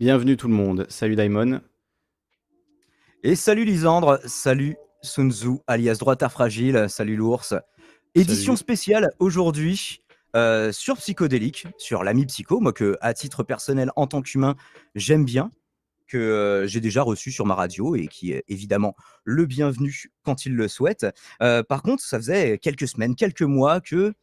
Bienvenue tout le monde. Salut Daimon. Et salut Lisandre, salut Sun Tzu, alias Droitard Fragile, salut l'ours. Édition Salut. spéciale aujourd'hui euh, sur Psychodélique, sur l'ami Psycho, moi que à titre personnel en tant qu'humain j'aime bien, que euh, j'ai déjà reçu sur ma radio et qui est évidemment le bienvenu quand il le souhaite. Euh, par contre, ça faisait quelques semaines, quelques mois que,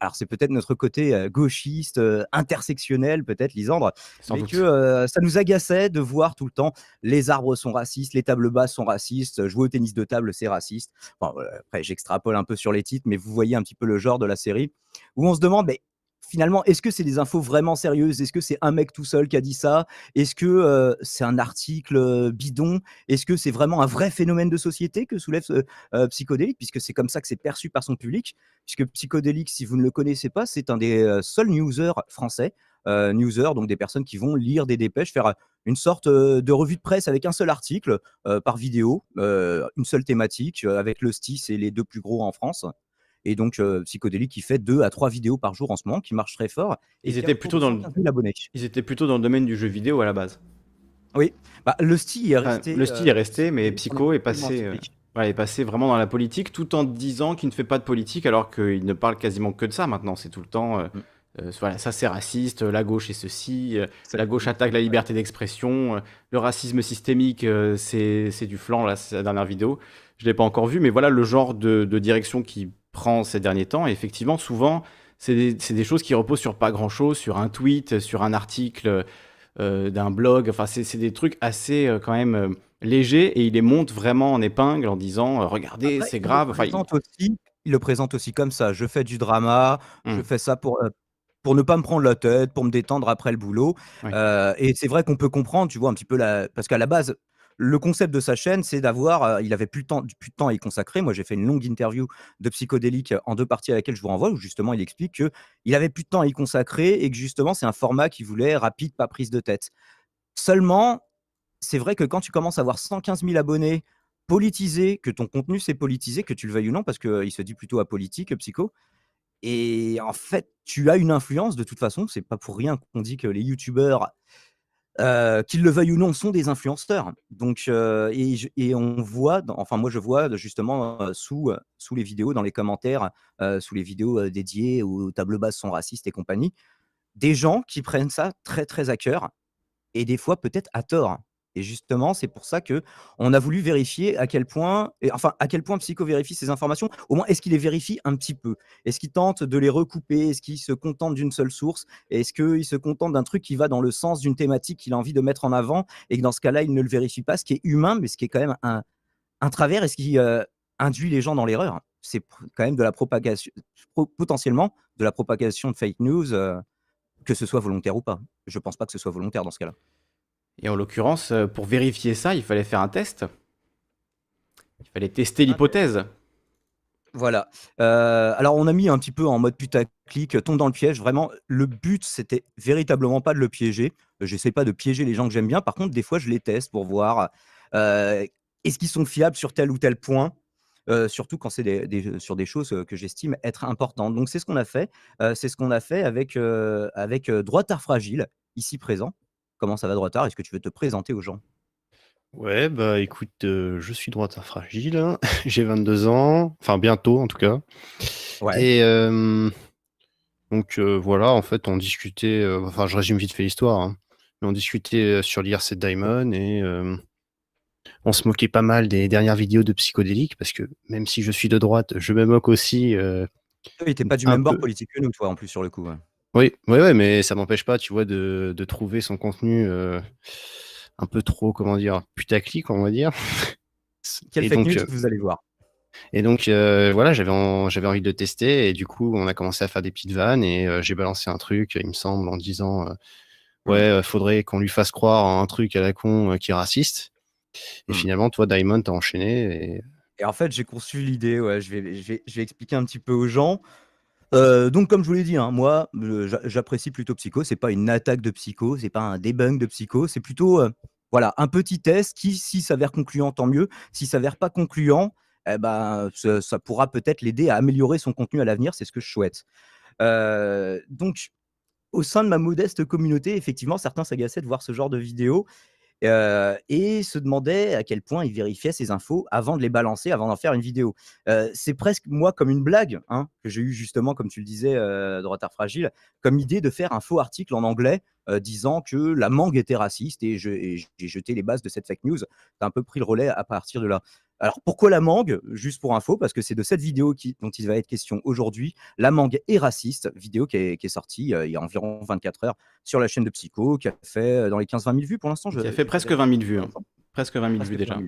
alors c'est peut-être notre côté gauchiste, intersectionnel peut-être Lisandre, Sans mais doute. que euh, ça nous agaçait de voir tout le temps les arbres sont racistes, les tables basses sont racistes, jouer au tennis de table c'est raciste. Voilà, après j'extrapole un peu sur les titres, mais vous voyez un petit peu le genre de la série où on se demande, mais finalement, est-ce que c'est des infos vraiment sérieuses? Est-ce que c'est un mec tout seul qui a dit ça? Est-ce que euh, c'est un article euh, bidon? Est-ce que c'est vraiment un vrai phénomène de société que soulève euh, psychodélique? Puisque c'est comme ça que c'est perçu par son public. Puisque psychodélique, si vous ne le connaissez pas, c'est un des euh, seuls newsers français. Newsers, donc des personnes qui vont lire des dépêches, faire une sorte de revue de presse avec un seul article par vidéo, une seule thématique, avec le STI, c'est les deux plus gros en France. Et donc, euh, Psychodélique qui fait deux à trois vidéos par jour en ce moment, qui marche très fort. Et Ils qui étaient plutôt dans le 115 000 abonnés. ils étaient plutôt dans le domaine du jeu vidéo à la base. Oui, bah, le STI est Enfin, resté. le style est resté, mais Psycho est passé, euh, est passé vraiment dans la politique, tout en disant qu'il ne fait pas de politique, alors qu'il ne parle quasiment que de ça maintenant. C'est tout le temps, euh, Mm. euh, voilà, ça c'est raciste, la gauche est ceci, euh, la gauche attaque la liberté d'expression, euh, le racisme systémique, euh, c'est du flanc, là, la dernière vidéo. Je l'ai pas encore vu, mais voilà le genre de, de direction qu'il prend ces derniers temps. Et effectivement, souvent, c'est des, c'est des choses qui reposent sur pas grand-chose, sur un tweet, sur un article euh, d'un blog. Enfin, c'est c'est des trucs assez euh, quand même euh, légers et il les monte vraiment en épingle en disant regardez, c'est grave. le Enfin, il- aussi, il le présente aussi comme ça. Je fais du drama, je Mm. fais ça pour, pour ne pas me prendre la tête, pour me détendre après le boulot. Oui. Et c'est vrai qu'on peut comprendre, tu vois, un petit peu la. Parce qu'à la base, le concept de sa chaîne, c'est d'avoir. euh, il avait plus de temps, plus de temps à y consacrer. Moi, j'ai fait une longue interview de Psychodélique en deux parties à laquelle je vous renvoie, où justement il explique que il avait plus de temps à y consacrer et que justement c'est un format qu'il voulait rapide, pas prise de tête. Seulement, c'est vrai que quand tu commences à avoir 115 000 abonnés, politisés, que ton contenu c'est politisé, que tu le veuilles ou non, parce qu'il se dit plutôt apolitique, Psycho. Et en fait, tu as une influence de toute façon. C'est pas pour rien qu'on dit que les youtubeurs, euh, qu'ils le veuillent ou non, sont des influenceurs. Donc, euh, et, on voit, enfin moi je vois justement euh, sous, sous les vidéos, dans les commentaires, sous les vidéos dédiées aux tables basses sont racistes et compagnie, des gens qui prennent ça très très à cœur et des fois peut-être à tort. Et justement, c'est pour ça que on a voulu vérifier à quel point, et enfin à quel point Psycho vérifie ces informations. Au moins, est-ce qu'il les vérifie un petit peu? Est-ce qu'il tente de les recouper? Est-ce qu'il se contente d'une seule source? Est-ce qu'il se contente d'un truc qui va dans le sens d'une thématique qu'il a envie de mettre en avant et que dans ce cas-là, il ne le vérifie pas, ce qui est humain, mais ce qui est quand même un, un travers et ce qui euh, induit les gens dans l'erreur? C'est quand même de la propagation, pro- potentiellement de la propagation de fake news, euh, que ce soit volontaire ou pas. Je pense pas que ce soit volontaire dans ce cas-là. Et en l'occurrence, euh, pour vérifier ça, il fallait faire un test. Il fallait tester l'hypothèse. Voilà. Euh, alors, on a mis un petit peu en mode putaclic, tombe dans le piège. Vraiment, le but, c'était véritablement pas de le piéger. J'essaie pas de piéger les gens que j'aime bien. Par contre, des fois, je les teste pour voir euh, est-ce qu'ils sont fiables sur tel ou tel point. euh, surtout quand c'est des- des- sur des choses euh, que j'estime être importantes. Donc c'est ce qu'on a fait. Euh, c'est ce qu'on a fait avec, euh, avec euh, Droitard Fragile, ici présent. Comment ça va Droitard Est-ce que tu veux te présenter aux gens? Ouais, bah écoute, euh, je suis droitard fragile, hein. j'ai 22 ans, enfin bientôt en tout cas. Ouais. Et euh, donc euh, voilà, en fait, on discutait, euh, enfin je résume vite fait l'histoire, hein. mais on discutait sur l'IRC Diamond et on se moquait pas mal des dernières vidéos de psychodélique parce que même si je suis de droite, je me moque aussi. Il n'était pas du même bord politique que nous, toi, en plus, sur le coup. ouais. Oui, ouais, ouais, mais ça m'empêche pas, tu vois, de, de trouver son contenu euh, un peu trop, comment dire, putaclic, on va dire. Quelle Et fake donc, news euh, vous allez voir Et donc euh, voilà, j'avais en- j'avais envie de le tester et du coup on a commencé à faire des petites vannes et j'ai balancé un truc, il me semble, en disant euh, ouais, faudrait qu'on lui fasse croire à un truc à la con qui est raciste. Et Mm. finalement, toi, Diamond, t'as enchaîné et Et en fait, j'ai conçu l'idée, ouais, je vais, je vais, je vais expliquer un petit peu aux gens. Euh, donc, comme je vous l'ai dit, hein, moi, j'a- j'apprécie plutôt Psycho. C'est pas une attaque de Psycho, c'est pas un debunk de Psycho. C'est plutôt, euh, voilà, un petit test qui, si s'avère concluant, tant mieux. Si s'avère pas concluant, eh ben, ça, ça pourra peut-être l'aider à améliorer son contenu à l'avenir. C'est ce que je souhaite. Euh, donc, au sein de ma modeste communauté, effectivement, certains s'agaçaient de voir ce genre de vidéos et se demandaient à quel point ils vérifiaient ces infos avant de les balancer, avant d'en faire une vidéo. c'est presque, moi, comme une blague hein, que j'ai eu justement, comme tu le disais, de retard fragile, comme idée de faire un faux article en anglais disant que la mangue était raciste et j'ai jeté les bases de cette fake news. Tu as un peu pris le relais à partir de là. Alors pourquoi la mangue? Juste pour info, parce que c'est de cette vidéo qui, dont il va être question aujourd'hui. La mangue est raciste, vidéo qui est, sortie euh, il y a environ 24 heures sur la chaîne de Psycho, qui a fait euh, dans les 15-20 000 vues pour l'instant. Qui a fait presque 20 000 vues. Hein. Presque 20 000 vues déjà.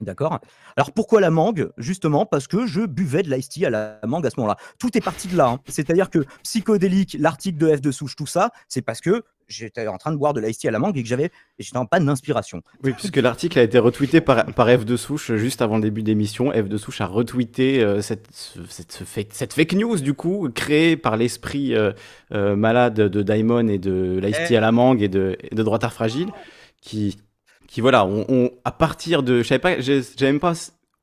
D'accord. Alors pourquoi la mangue? Justement parce que je buvais de l'ice tea à la mangue à ce moment-là. Tout est parti de là. Hein. C'est-à-dire que psychodélique, l'article de F de souche, tout ça, c'est parce que j'étais en train de boire de l'ice tea à la mangue et que j'avais j'étais en panne d'inspiration. Oui, puisque l'article a été retweeté par, par F de souche juste avant le début d'émission. F de souche a retweeté euh, cette, cette, fake, news du coup créée par l'esprit euh, euh, malade de Daimon et de l'ice tea à la mangue et de, et de fragile qui qui voilà, on, à partir de, je savais pas, j'avais même pas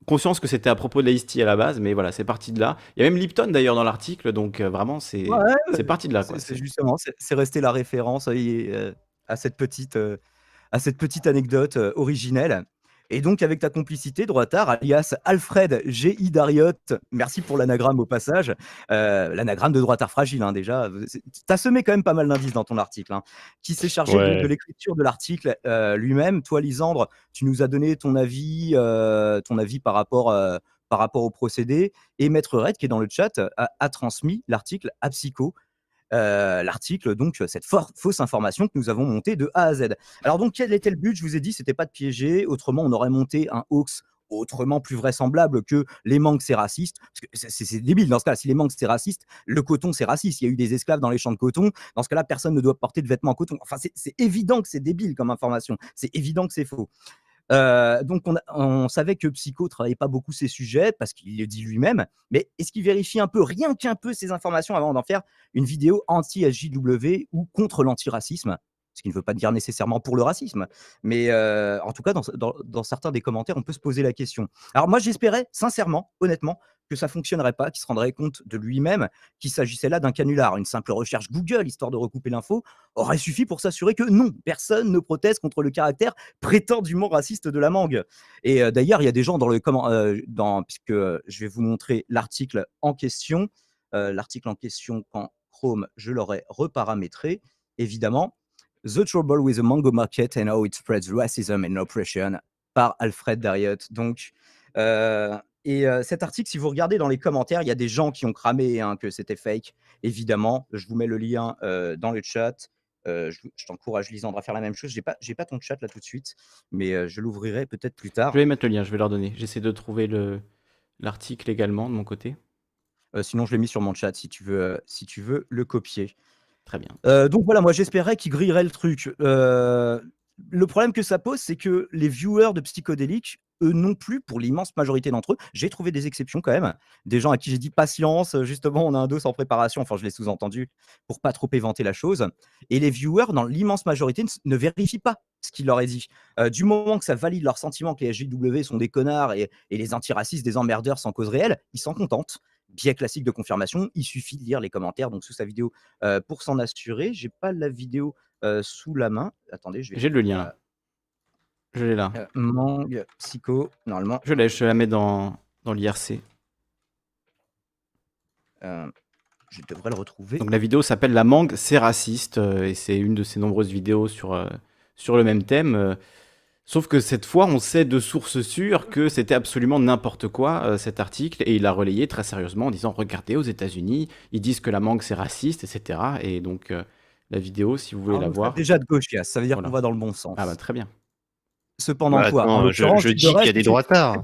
conscience que c'était à propos de la à la base, mais voilà, c'est parti de là. Il y a même Lipton d'ailleurs dans l'article, donc euh, vraiment c'est c'est parti de là. C'est justement, c'est resté la référence euh, à cette petite euh, à cette petite anecdote originelle. Et donc, avec ta complicité, Droitard, alias Alfred G.I. Dariot, merci pour l'anagramme au passage, euh, l'anagramme de Droitard fragile, hein, déjà. Tu as semé quand même pas mal d'indices dans ton article, hein, qui s'est chargé de, l'écriture de l'article euh, lui-même? Toi, Lisandre, tu nous as donné ton avis, euh, ton avis par rapport, par rapport au procédé. Et Maître Red, qui est dans le chat, a transmis l'article à Psycho. Euh, l'article, donc cette fausse information que nous avons montée de A à Z. Alors donc quel était le but? Je vous ai dit, c'était pas de piéger. Autrement, on aurait monté un hoax autrement plus vraisemblable que les manques c'est raciste. C'est débile dans ce cas. Si les manques c'est raciste, le coton c'est raciste. Il y a eu des esclaves dans les champs de coton. Dans ce cas-là, personne ne doit porter de vêtements en coton. Enfin, c'est évident que c'est débile comme information. C'est évident que c'est faux. Euh, donc, on, savait que Psycho travaillait pas beaucoup ces sujets parce qu'il le dit lui-même. Mais est-ce qu'il vérifie un peu, rien qu'un peu, ces informations avant d'en faire une vidéo anti-SJW ou contre l'antiracisme? Ce qui ne veut pas dire nécessairement pour le racisme, mais en tout cas, dans, certains des commentaires, on peut se poser la question. Alors moi, j'espérais, sincèrement, honnêtement, que ça fonctionnerait pas, qu'il se rendrait compte de lui-même qu'il s'agissait là d'un canular. Une simple recherche Google, histoire de recouper l'info, aurait suffi pour s'assurer que non, personne ne proteste contre le caractère prétendument raciste de la mangue. Et d'ailleurs, il y a des gens dans le comment, dans, puisque je vais vous montrer l'article en question, l'article en question quand Chrome, je l'aurais reparamétré, évidemment. The Trouble with the Mango Market and How It Spreads Racism and Oppression par Alfred Dariot. Donc, euh, et euh, cet article, si vous regardez dans les commentaires, il y a des gens qui ont cramé hein, que c'était fake. Évidemment, je vous mets le lien euh, dans le chat. je, t'encourage, Lisandre, à faire la même chose. J'ai pas, j'ai pas ton chat là tout de suite, mais je l'ouvrirai peut-être plus tard. Je vais mettre le lien, je vais leur donner. J'essaie de trouver le, l'article également de mon côté. sinon, je l'ai mis sur mon chat si tu veux, si tu veux le copier. Très bien. Euh, donc voilà, moi j'espérais qu'il grillerait le truc. Euh, le problème que ça pose, c'est que les viewers de psychodéliques, eux non plus, pour l'immense majorité d'entre eux, j'ai trouvé des exceptions quand même. Des gens à qui j'ai dit patience, justement, on a un dos sans préparation, enfin je l'ai sous-entendu, pour pas trop éventer la chose. Et les viewers, dans l'immense majorité, ne vérifient pas ce qu'il leur est dit. Euh, du moment que ça valide leur sentiment que les SJW sont des connards et, et les antiracistes des emmerdeurs sans cause réelle, ils s'en contentent biais classique de confirmation, il suffit de lire les commentaires donc sous sa vidéo euh, pour s'en assurer. J'ai pas la vidéo euh, sous la main. Attendez, je vais. J'ai le lien. je l'ai là. Euh, Mang Psycho, normalement. Je l'ai, je la mets dans, dans l'IRC. je devrais le retrouver. Donc la vidéo s'appelle La mangue, c'est raciste et c'est une de ces nombreuses vidéos sur, sur le même thème. Sauf que cette fois, on sait de sources sûres que c'était absolument n'importe quoi euh, cet article, et il l'a relayé très sérieusement en disant Regardez, aux États-Unis, ils disent que la mangue c'est raciste, etc. Et donc, euh, la vidéo, si vous voulez la voir. Déjà de gauche, ça veut dire qu'on va dans le bon sens. Ah bah très bien. Cependant, quoi, je, dis qu'il y a des droitards.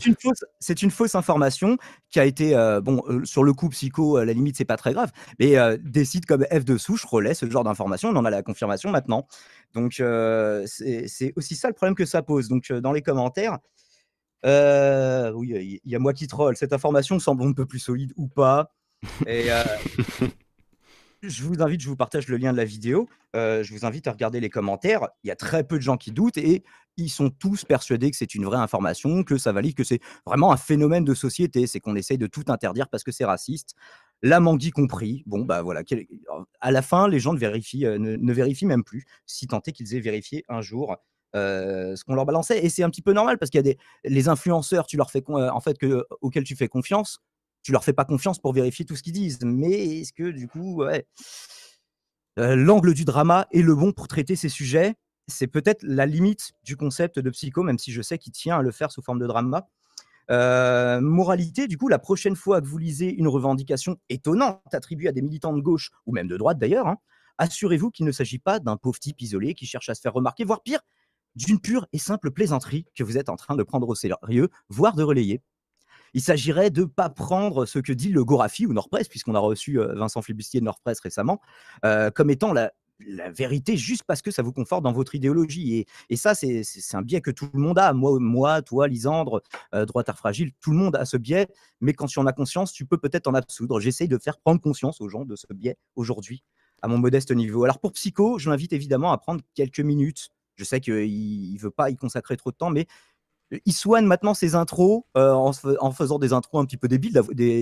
C'est une, fausse information qui a été, euh, bon, sur le coup, psycho, à la limite, c'est pas très grave, mais des sites comme F de souche relaient ce genre d'information. On en a la confirmation maintenant. Donc, c'est aussi ça le problème que ça pose. Donc, dans les commentaires, oui, il y, a moi qui troll. Cette information semble un peu plus solide ou pas. Et je vous invite, je vous partage le lien de la vidéo. je vous invite à regarder les commentaires. Il y a très peu de gens qui doutent et ils sont tous persuadés que c'est une vraie information, que ça valide, que c'est vraiment un phénomène de société. C'est qu'on essaye de tout interdire parce que c'est raciste. la Mangui compris. Bon, bah voilà. À la fin, les gens ne vérifient, euh, ne, vérifient même plus, si tant est qu'ils aient vérifié un jour euh, ce qu'on leur balançait. Et c'est un petit peu normal parce qu'il y a des les influenceurs, tu leur fais euh, en fait que auxquels tu fais confiance, tu leur fais pas confiance pour vérifier tout ce qu'ils disent. Mais est-ce que du coup, ouais, l'angle du drama est le bon pour traiter ces sujets? C'est peut-être la limite du concept de psycho, même si je sais qu'il tient à le faire sous forme de drama. Euh, moralité, du coup, la prochaine fois que vous lisez une revendication étonnante attribuée à des militants de gauche, ou même de droite d'ailleurs, hein, assurez-vous qu'il ne s'agit pas d'un pauvre type isolé qui cherche à se faire remarquer, voire pire, d'une pure et simple plaisanterie que vous êtes en train de prendre au sérieux, voire de relayer. Il s'agirait de ne pas prendre ce que dit le Gorafi ou Nordpress, puisqu'on a reçu euh, Vincent Flibustier de Nordpress récemment, euh, comme étant la, vérité juste parce que ça vous conforte dans votre idéologie. Et, ça, c'est un biais que tout le monde a. Moi, toi, Lisandre, euh, droitard fragile, tout le monde a ce biais. Mais quand tu en as conscience, tu peux peut-être en absoudre. J'essaye de faire prendre conscience aux gens de ce biais aujourd'hui, à mon modeste niveau. Alors pour Psycho, je l'invite évidemment à prendre quelques minutes. Je sais qu'il ne veut pas y consacrer trop de temps, mais il soigne maintenant ses intros euh, en, faisant des intros un petit peu débiles,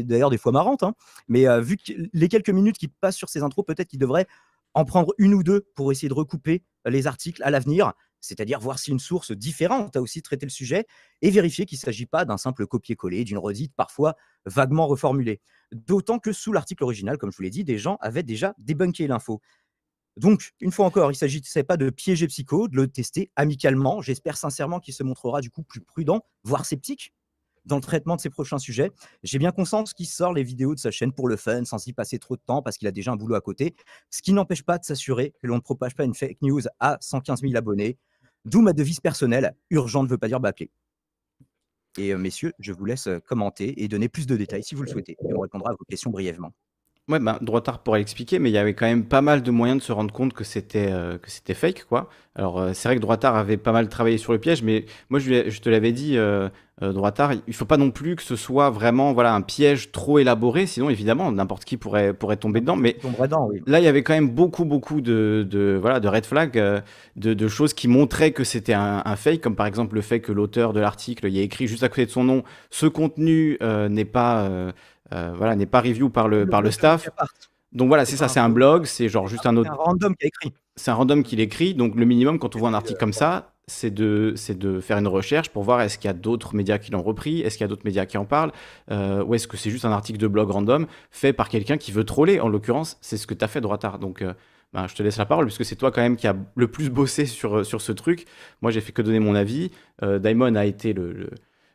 d'ailleurs des fois marrantes. Hein. Mais euh, vu les quelques minutes qu'il passe sur ses intros, peut-être qu'il devrait en prendre une ou deux pour essayer de recouper les articles à l'avenir, c'est-à-dire voir si une source différente a aussi traité le sujet et vérifier qu'il ne s'agit pas d'un simple copier-coller, d'une redite parfois vaguement reformulée. D'autant que sous l'article original, comme je vous l'ai dit, des gens avaient déjà débunké l'info. Donc, une fois encore, il ne s'agissait pas de piéger Psycho, de le tester amicalement. J'espère sincèrement qu'il se montrera du coup plus prudent, voire sceptique, dans le traitement de ses prochains sujets. J'ai bien conscience qu'il sort les vidéos de sa chaîne pour le fun, sans y passer trop de temps, parce qu'il a déjà un boulot à côté, ce qui n'empêche pas de s'assurer que l'on ne propage pas une fake news à 115 000 abonnés. D'où ma devise personnelle, urgent ne veut pas dire bâclé. Et euh, messieurs, je vous laisse euh, commenter et donner plus de détails si vous le souhaitez, et on répondra à vos questions brièvement. Ouais, ben, Droitard pourrait l'expliquer, mais il y avait quand même pas mal de moyens de se rendre compte que c'était euh, que c'était fake, quoi. Alors, euh, c'est vrai que Droitard avait pas mal travaillé sur le piège, mais moi, je, je te l'avais dit, euh, Droitard, il faut pas non plus que ce soit vraiment voilà, un piège trop élaboré, sinon, évidemment, n'importe qui pourrait, pourrait tomber dedans. Mais là, il y avait quand même beaucoup, beaucoup de, de voilà, de red flags, de, de, choses qui montraient que c'était un, un, fake, comme par exemple le fait que l'auteur de l'article y a écrit juste à côté de son nom, ce contenu n'est pas voilà, n'est pas review par le, par le staff. Donc voilà, c'est ça, c'est un blog, c'est genre juste un autre. C'est un random qui écrit. C'est un random qui l'écrit. Donc le minimum, quand on voit un article comme ça, c'est de, de faire une recherche pour voir est-ce qu'il y a d'autres médias qui l'ont repris, est-ce qu'il y a d'autres médias qui en parlent, euh, ou est-ce que c'est juste un article de blog random fait par quelqu'un qui veut troller. En l'occurrence, c'est ce que tu as fait, Droitard. Donc euh, ben, je te laisse la parole, puisque c'est toi quand même qui a le plus bossé sur, sur ce truc. Moi, j'ai fait que donner mon avis. Euh, Daimon a été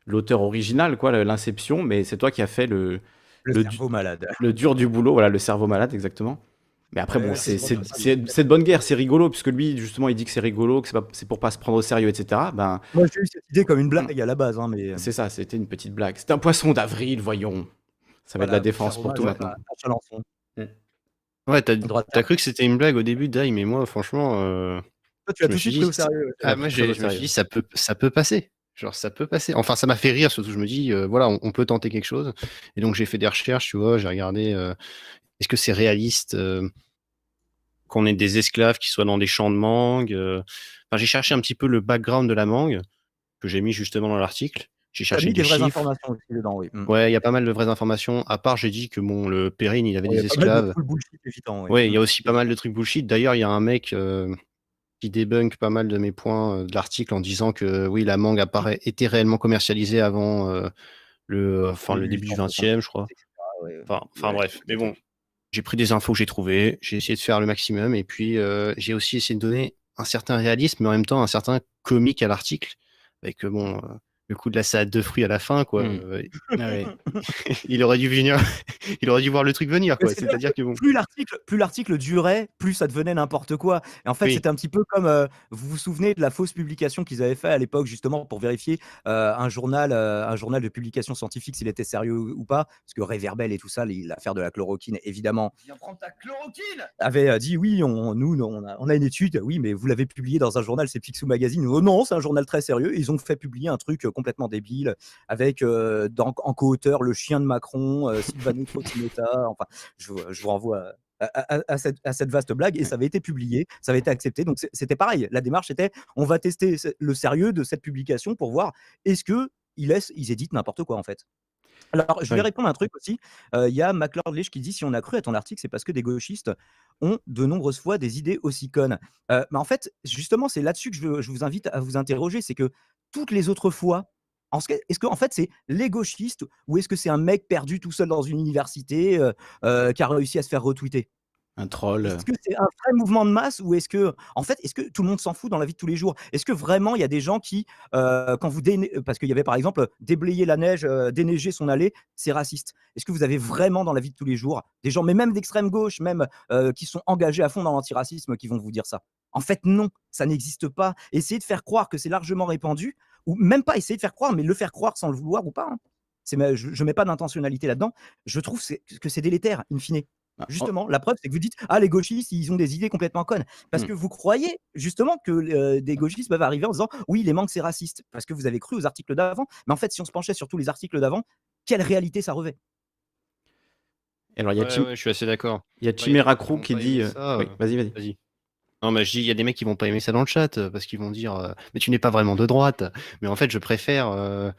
l'auteur original, quoi, l'inception, mais c'est toi qui as fait le, le, cerveau malade. Le dur du boulot, voilà, le cerveau malade, exactement. Mais après, bon, c'est de bonne guerre, c'est rigolo, puisque lui, justement, il dit que c'est rigolo, que c'est pour pas se prendre au sérieux, etc. Ben, Moi, j'ai eu cette idée comme une blague à la base. Hein, mais... Euh. C'est ça, c'était une petite blague. C'était un poisson d'avril, voyons. Ça va être de la défense pour tout maintenant. Mm. Ouais, t'as cru que c'était une blague au début, Dai, mais moi, franchement. Euh, Toi, tu as tout de suite pris au sérieux. Ah, moi, je me suis dit, ça peut, ça peut passer. Genre, ça peut passer. Enfin, ça m'a fait rire, surtout, je me dis, euh, voilà, on, peut tenter quelque chose. Et donc, j'ai fait des recherches, tu vois, j'ai regardé, euh, est-ce que c'est réaliste euh, qu'on ait des esclaves qui soient dans des champs de mangue Enfin, j'ai cherché un petit peu le background de la mangue, que j'ai mis justement dans l'article. J'ai cherché des, vraies informations aussi dedans, oui. Mm. Ouais, il y a pas mal de vraies informations. À part, j'ai dit que bon, le Périne, il avait des esclaves. Ouais, il y a aussi pas mal de trucs bullshit. D'ailleurs, il y a un mec qui débunk pas mal de mes points euh, de l'article en disant que oui, la mangue apparaît, était réellement commercialisée avant euh, le, enfin, le début du 20e, je crois. Enfin, bref, mais bon, j'ai pris des infos que j'ai trouvées, j'ai essayé de faire le maximum, et puis euh, j'ai aussi essayé de donner un certain réalisme, mais en même temps un certain comique à l'article, avec bon, le coup de la salade de fruits à la fin, quoi. Mmh. Euh, il aurait dû venir, il aurait dû voir le truc venir, quoi. C'est-à-dire que bon. Plus l'article, plus l'article durait, plus ça devenait n'importe quoi. Et en fait, c'était un petit peu comme, euh, vous vous souvenez de la fausse publication qu'ils avaient fait à l'époque, justement, pour vérifier euh, un journal, un journal de publication scientifique s'il était sérieux ou pas, parce que Réverbel et tout ça, l'affaire de la chloroquine, évidemment. Viens prendre ta chloroquine. Avait dit oui, on, nous, on a, on a, une étude, oui, mais vous l'avez publié dans un journal, c'est Picsou Magazine. Oh non, c'est un journal très sérieux. Ils ont fait publier un truc complètement débile, avec euh, en co-auteur le chien de Macron, euh, Sylvano Enfin, je, vous renvoie à, cette, vaste blague et ça avait été publié, ça avait été accepté. Donc c'était pareil. La démarche était on va tester le sérieux de cette publication pour voir est-ce que ils, laissent, ils éditent n'importe quoi en fait. Alors, je vais Oui. répondre à un truc aussi. Heu, il y a McLeod Leach qui dit: «Si on a cru à ton article, c'est parce que des gauchistes ont de nombreuses fois des idées aussi connes». Mais en fait, justement, c'est là-dessus que je vous invite à vous interroger. C'est que toutes les autres fois, en ce que est-ce qu'en fait, c'est les gauchistes ou est-ce que c'est un mec perdu tout seul dans une université, heu heu, qui a réussi à se faire retweeter? Un troll. Est-ce que c'est un vrai mouvement de masse ou est-ce que en fait, est-ce que tout le monde s'en fout dans la vie de tous les jours? Est-ce que vraiment il y a des gens qui, heu, quand vous parce qu'il y avait par exemple, déblayer la neige, déneiger son allée, c'est raciste. Est-ce que vous avez vraiment dans la vie de tous les jours des gens, mais même d'extrême gauche, même, qui sont engagés à fond dans l'antiracisme, qui vont vous dire ça? En fait, non, ça n'existe pas. Essayez de faire croire que c'est largement répandu ou même pas essayer de faire croire, mais le faire croire sans le vouloir ou pas, hein. Je je mets pas d'intentionnalité là-dedans. Je trouve c'est que c'est délétère in fine. En Justement, la preuve, c'est que vous dites: «Ah les gauchistes, ils ont des idées complètement connes». Parce Mmh. que vous croyez justement que l des gauchistes peuvent arriver en disant: «Oui, les manques, c'est raciste», parce que vous avez cru aux articles d'avant. Mais en fait, si on se penchait sur tous les articles d'avant, quelle réalité ça revêt? Alors il y a Ouais, ouais, je suis assez d'accord. il y a Chimera qui Crew qui dit, oui, heu vas-y, vas-y. vas-y. Non, mais je dis, il y a des mecs qui vont pas aimer ça dans le chat, heu, parce qu'ils vont dire, heu: «Mais tu n'es pas vraiment de droite». Mais en fait, je préfère, heu,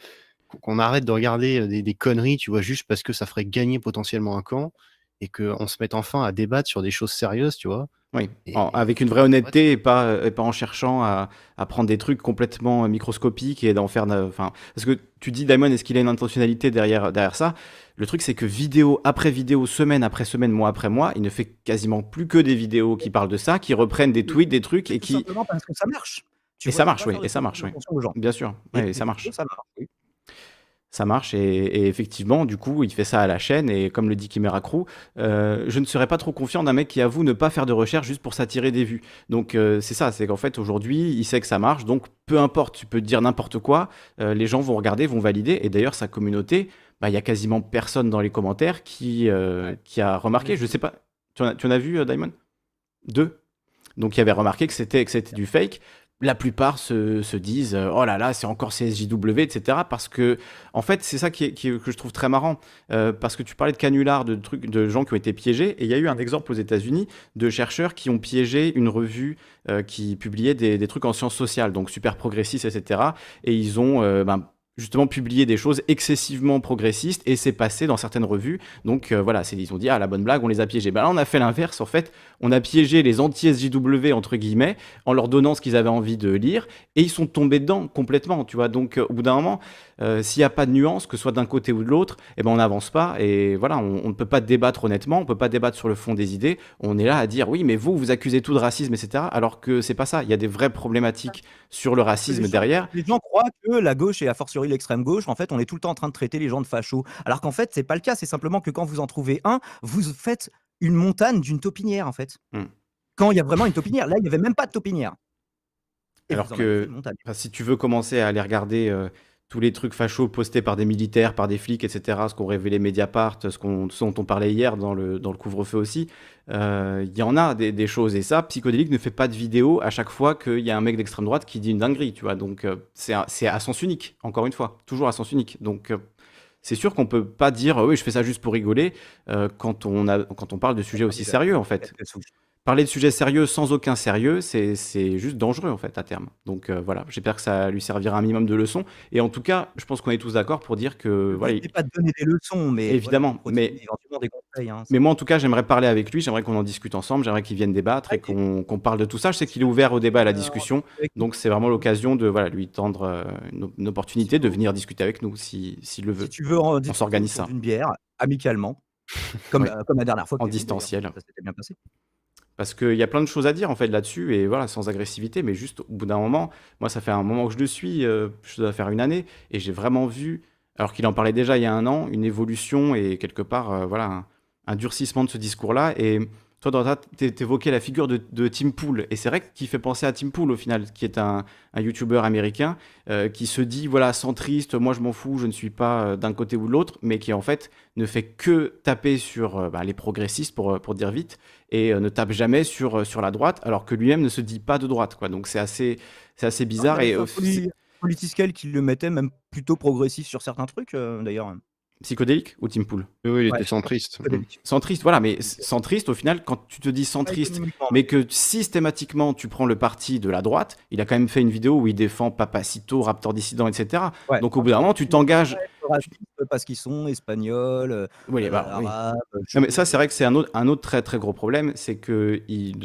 qu'on arrête de regarder, des conneries, tu vois? Juste parce que ça ferait gagner potentiellement un camp et qu'on se mette enfin à débattre sur des choses sérieuses, tu vois? Oui, Et en avec une vraie honnêteté et pas, heu, et pas en cherchant à à prendre des trucs complètement, heu, microscopiques et d'en faire enfin, parce que tu dis Daimon, est-ce qu'il a une intentionnalité derrière derrière ça? Le truc, c'est que vidéo après vidéo, semaine après semaine, mois après mois, il ne fait quasiment plus que des vidéos qui parlent de ça, qui reprennent des tweets, des trucs et tout qui simplement parce que ça marche. Tu et vois? ça marche, oui, et ça marche, oui. Bien sûr, Et ouais, et les ça marche. ça marche, oui. Ça marche et et effectivement, du coup, il fait ça à la chaîne et comme le dit Chimera Crew, heu, je ne serais pas trop confiant d'un mec qui avoue ne pas faire de recherche juste pour s'attirer des vues. Donc heu, c'est ça, c'est qu'en fait, aujourd'hui, il sait que ça marche, donc peu importe, tu peux dire n'importe quoi, heu, les gens vont regarder, vont valider et d'ailleurs sa communauté, bah, il y a quasiment personne dans les commentaires qui, a remarqué. Je sais pas, tu en as tu en as vu, Daimon? 2? Donc il avait remarqué que c'était que c'était du fake. La plupart se se disent, heu: «Oh là là, c'est encore CSJW» et cetera parce qu'en fait, c'est ça qui que je trouve très marrant, heu, parce que tu parlais de canulars, de trucs de gens qui ont été piégés et il y a eu un exemple aux États-Unis de chercheurs qui ont piégé une revue, heu, qui publiait des trucs en sciences sociales, donc super progressistes et cetera et ils ont, ben, justement publié des choses excessivement progressistes et c'est passé dans certaines revues. Donc heu, voilà, ils ont dit: «Ah la bonne blague, on les a piégés». Bah là, on a fait l'inverse en fait, on a piégé les anti-SJW entre guillemets, en leur donnant ce qu'ils avaient envie de lire et ils sont tombés dedans complètement, tu vois? Donc heu, au bout d'un moment, heu, s'il y a pas de nuance, que ce soit d'un côté ou de l'autre et ben, on n'avance pas et voilà, on on ne peut pas débattre honnêtement, on peut pas débattre sur le fond des idées. On est là à dire: «Oui, mais vous, vous accusez tout de racisme et cetera», alors que c'est pas ça. Il y a des vraies problématiques sur le les racisme gens derrière. les gens croient que la gauche et a fortiori l'extrême gauche, en fait, on est tout le temps en train de traiter les gens de fachos. Alors qu'en fait, c'est pas le cas, c'est simplement que quand vous en trouvez un, vous faites une montagne d'une taupinière, en fait. Mmh. Quand il y a vraiment une taupinière. Là, il y avait même pas de taupinière. Et Alors que, si tu veux commencer à aller regarder, heu, tous les trucs fachos postés par des militaires, par des flics et cetera, ce qu'ont révélé Mediapart, ce qu'on dont on parlait hier dans le dans le couvre-feu aussi, heu, il y en a des des choses et ça, Psychodélique ne fait pas de vidéo à chaque fois qu'il y a un mec d'extrême droite qui dit une dinguerie, tu vois? Donc heu, c'est à c'est à sens unique, encore une fois, toujours à sens unique. Donc heu, c'est sûr qu'on peut pas dire: «Oui, je fais ça juste pour rigoler», quand on a quand on parle de sujets aussi sérieux, en fait. Parler de sujets sérieux sans aucun sérieux, c'est juste dangereux, en fait, à terme. Donc heu, voilà, j'espère que ça lui servira un minimum de leçon et en tout cas, je pense qu'on est tous d'accord pour dire que Le voilà, il pas de donner des leçons, mais Évidemment, voilà, mais éventuellement des conseils, hein, mais moi, en tout cas, j'aimerais parler avec lui, j'aimerais qu'on en discute ensemble, j'aimerais qu'il vienne débattre et Ouais, et qu'on parle de tout ça. Je sais qu'il est ouvert au débat et à la discussion, donc c'est vraiment l'occasion de, voilà, lui tendre, heu, une op une opportunité de venir discuter avec nous si s'il le Si veut. tu veux en On s'organise ça. d'une bière, amicalement, comme la comme la dernière fois en distanciel. ça s'était bien passé. Parce qu'il y a plein de choses à dire, en fait, là-dessus et voilà, sans agressivité, mais juste au bout d'un moment, moi, ça fait un moment que je le suis, heu, ça doit faire une année et j'ai vraiment vu, alors qu'il en parlait déjà il y a un an, une évolution et quelque part, heu, voilà, un durcissement de ce discours-là et toi, dans ta tu tu évoquais la figure de Tim Pool et c'est vrai qu'il fait penser à Tim Pool, au final, qui est un youtubeur américain, heu, qui se dit: «Voilà, centriste, moi je m'en fous, je ne suis pas, d'un côté ou de l'autre», mais qui, en fait, ne fait que taper sur, bah, les progressistes pour, pour dire vite et heu, ne tape jamais sur, heu, sur la droite, alors que lui-même ne se dit pas de droite, quoi. Donc c'est assez c'est assez y bizarre avait et c'est Poli Politiscale qui le mettait même plutôt progressif sur certains trucs, d'ailleurs. Psychodélique ou Tim Pool? Oui, oui, il Ouais, était centriste. Psychodélique. Centriste, voilà, mais centriste, au final, quand tu te dis centriste, mais que systématiquement tu prends le parti de la droite, il a quand même fait une vidéo où il défend Papacito, Raptor Dissident et cetera. ouais, Donc au bout d'un moment, tu t'engages racistes parce qu'ils sont espagnols, Oui, heu, bah, oui. arabes, Non, mais ça, c'est vrai que c'est un autre un autre très, très gros problème, c'est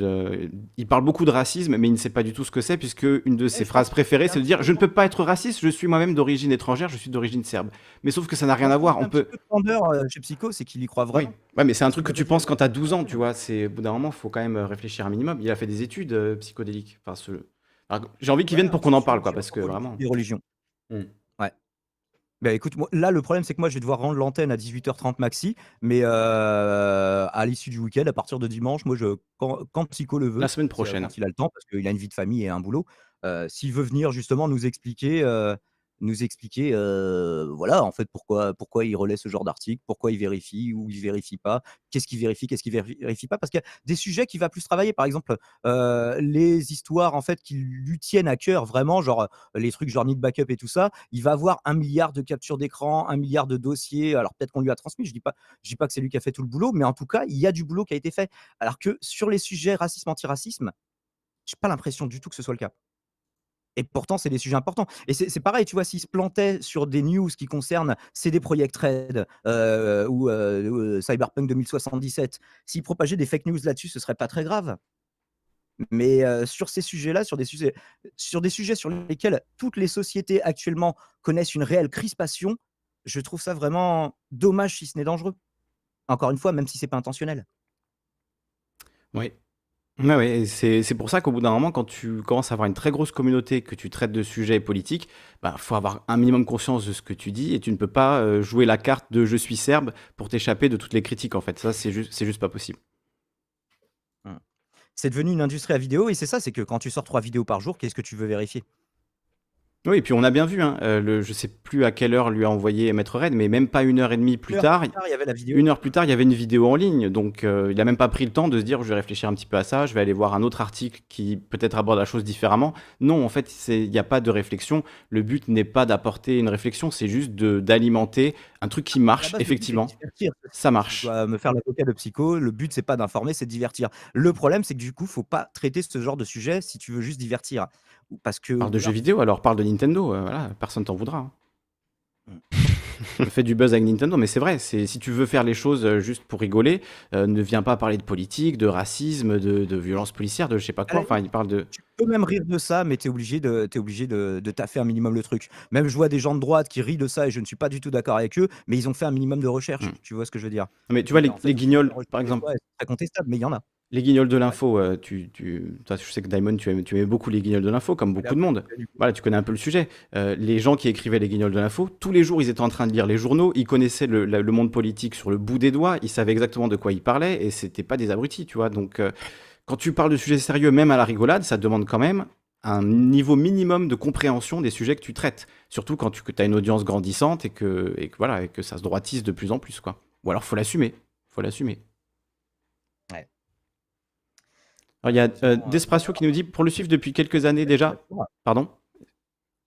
heu, il parle beaucoup de racisme, mais il ne sait pas du tout ce que c'est puisque une de ses phrases préférées, c'est de dire: «Je ne peux pas être raciste, je suis moi-même d'origine étrangère, je suis d'origine serbe». Mais sauf que ça n'a rien à voir, on un peut peu de chez Psycho, c'est qu'il y croit oui, vraiment. ouais, mais c'est un truc que tu penses quand tu as 12 ans, tu vois? C'est au bout d'un moment, il faut quand même, réfléchir un minimum. Il a fait des études, heu, psychodéliques. Enfin, ce j'ai envie qu'il Ouais, vienne en pour qu'on en parle, quoi, parce que vraiment des religions. mmh. Bah, écoute, moi là, le problème, c'est que moi, je vais devoir rendre l'antenne à 18:30 maxi, mais heu, à l'issue du week-end, à partir de dimanche, moi, je quand quand Psycho le La veut, semaine c'est, heu, prochaine. quand il a le temps, parce qu'il a une vie de famille et un boulot, heu, s'il veut venir justement nous expliquer, nous expliquer, voilà, en fait, pourquoi pourquoi il relaie ce genre d'article, pourquoi il vérifie ou il vérifie pas, qu'est-ce qu'il vérifie, qu'est-ce qu'il véri vérifie pas. Parce qu'il y a des sujets qu'il va plus travailler, par exemple, les histoires, en fait, qui lui tiennent à cœur vraiment, genre, les trucs genre Need Backup et tout ça, il va avoir 1 000 000 de captures d'écran, 1 000 000 de dossiers. Alors peut-être qu'on lui a transmis, je dis pas je dis pas que c'est lui qui a fait tout le boulot, mais en tout cas, il y a du boulot qui a été fait. Alors que sur les sujets racisme, antiracisme, j'ai pas l'impression du tout que ce soit le cas. Et pourtant, c'est des sujets importants. Et c'est pareil, tu vois, s'il se plantait sur des news qui concernent CD Projekt Red, heu, ou, heu, ou, heu, Cyberpunk 2077, s'il propageait des fake news là-dessus, ce serait pas très grave. Mais, heu, sur ces sujets-là, sur des sujets sur des sujets sur lesquels toutes les sociétés actuellement connaissent une réelle crispation, je trouve ça vraiment dommage si ce n'est dangereux. Encore une fois, même si c'est pas intentionnel. Oui. Ouais, c'est pour ça qu'au bout d'un moment, quand tu commences à avoir une très grosse communauté, que tu traites de sujets politiques, bah, faut avoir un minimum conscience de ce que tu dis et tu ne peux pas, heu, jouer la carte de «je suis serbe» pour t'échapper de toutes les critiques, en fait. Ça, c'est juste c'est juste pas possible. Mmh. C'est devenu une industrie à vidéo et c'est ça, c'est que quand tu sors 3 vidéos par jour, qu'est-ce que tu veux vérifier? Oui et puis on a bien vu, hein, heu, le je sais plus à quelle heure lui a envoyé Maître Red, mais même pas 1 heure et demie plus 1 heure tard, plus tard, il y avait la vidéo. 1 heure plus tard, il y avait une vidéo en ligne. Donc, heu, il a même pas pris le temps de se dire: «Je vais réfléchir un petit peu à ça, je vais aller voir un autre article qui peut-être aborde la chose différemment». Non, en fait, il y a pas de réflexion. Le but n'est pas d'apporter une réflexion, c'est juste d'alimenter un truc qui la marche base, effectivement. Ça marche. me faire l'avocat de Psycho, le but, c'est pas d'informer, c'est de divertir. Le problème, c'est que du coup, faut pas traiter ce genre de sujet si tu veux juste divertir. Ou parce que Parle de jeux vidéo alors, parle de Nintendo, heu, voilà, personne t'en voudra, hein. Fais du buzz avec Nintendo, mais c'est vrai, c'est si tu veux faire les choses, heu, juste pour rigoler, heu, ne viens pas parler de politique, de racisme, de de violence policière, de je sais pas quoi. Enfin, il parle de tu peux même rire de ça, mais tu es obligé de es obligé de de taffer un minimum le truc. Même je vois des gens de droite qui rient de ça et je ne suis pas du tout d'accord avec eux, mais ils ont fait un minimum de recherche. Mmh. Tu vois ce que je veux dire? mais tu vois les en fait, les au final, guignols, par exemple très contestables, mais il y en a. les guignols de l'info, heu, tu tu toi, je sais que Daimon, tu aimes tu aimais beaucoup les guignols de l'info comme beaucoup de monde. Voilà, tu connais un peu le sujet. Heu, les gens qui écrivaient les guignols de l'info, tous les jours, ils étaient en train de lire les journaux, ils connaissaient le la le monde politique sur le bout des doigts, ils savaient exactement de quoi ils parlaient et c'était pas des abrutis, tu vois? Donc, heu, quand tu parles de sujets sérieux, même à la rigolade, ça demande quand même un niveau minimum de compréhension des sujets que tu traites. Surtout quand tu que as une audience grandissante et que et que voilà et que ça se droitise de plus en plus, quoi. Ou alors faut l'assumer, faut l'assumer. Ouais. Alors il y a, heu, Despracio qui nous dit: «Pour le suivre depuis quelques années déjà» pardon?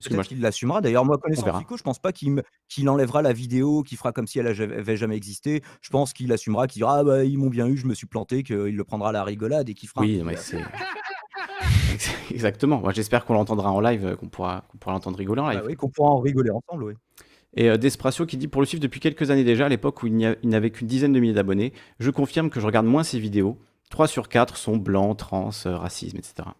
Peut-être qu'il l'assumera. D'ailleurs, moi, on connaissant. Psycho, je pense pas qu'il me qu'il enlèvera la vidéo, qu'il fera comme si elle avait jamais existé. Je pense qu'il assumera, qu'il dira: «Ah bah, ils m'ont bien eu, je me suis planté», qu'il le prendra à la rigolade et qu'il fera Oui, mais c'est ex exactement. Moi, j'espère qu'on l'entendra en live, heu, qu'on pourra qu'on pourra l'entendre rigoler en bah, live. oui, qu'on pourra en rigoler ensemble, oui. Et heu, Despracio qui dit: «Pour le suivre depuis quelques années déjà, à l'époque où il n'y a il n'avait qu'une dizaine de milliers d'abonnés, je confirme que je regarde moins ses vidéos. 3 sur 4 sont blancs, trans, heu, racisme et cetera».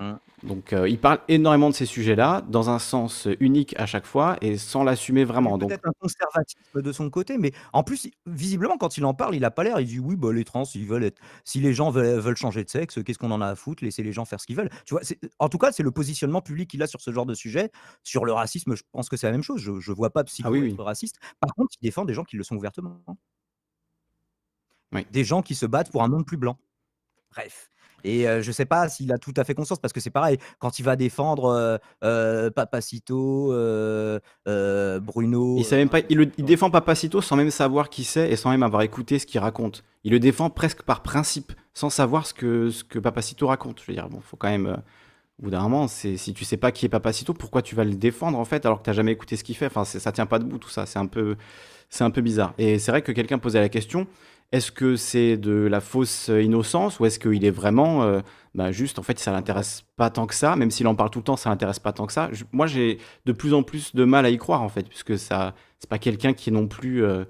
Mmh. Donc, heu, il parle énormément de ces sujets-là, dans un sens, unique à chaque fois et sans l'assumer vraiment. Donc Peut-être un conservatisme de son côté, mais en plus, visiblement, quand il en parle, il a pas l'air, il dit: «Oui, bah, les trans, ils veulent être si les gens veulent veulent changer de sexe, qu'est-ce qu'on en a à foutre? Laissez les gens faire ce qu'ils veulent». Tu vois? En tout cas, c'est le positionnement public qu'il a sur ce genre de sujet. Sur le racisme, je pense que c'est la même chose. Je je vois pas ah Psycho oui, être oui. raciste. Par contre, il défend des gens qui le sont ouvertement. Oui. Des gens qui se battent pour un monde plus blanc. Bref et heu, je sais pas s'il a tout à fait conscience parce que c'est pareil, quand il va défendre, heu heu, Papacito, Bruno, Il sait même pas il le il bon. défend Papacito sans même savoir qui c'est et sans même avoir écouté ce qu'il raconte. Il le défend presque par principe, sans savoir ce que ce que Papacito raconte. Je veux dire, bon, faut quand même, au bout d'un moment, c'est si tu sais pas qui est Papacito, pourquoi tu vas le défendre, en fait, alors que tu as jamais écouté ce qu'il fait? Enfin, ça tient pas debout tout ça, c'est un peu c'est un peu bizarre et c'est vrai que quelqu'un posait la question: est-ce que c'est de la fausse innocence ou est-ce qu'il est vraiment euh, bah, juste, en fait, ça l'intéresse pas tant que ça, même s'il en parle tout le temps, ça l'intéresse pas tant que ça. moi, j'ai de plus en plus de mal à y croire, en fait, puisque ça, c'est pas quelqu'un qui est non plus, euh,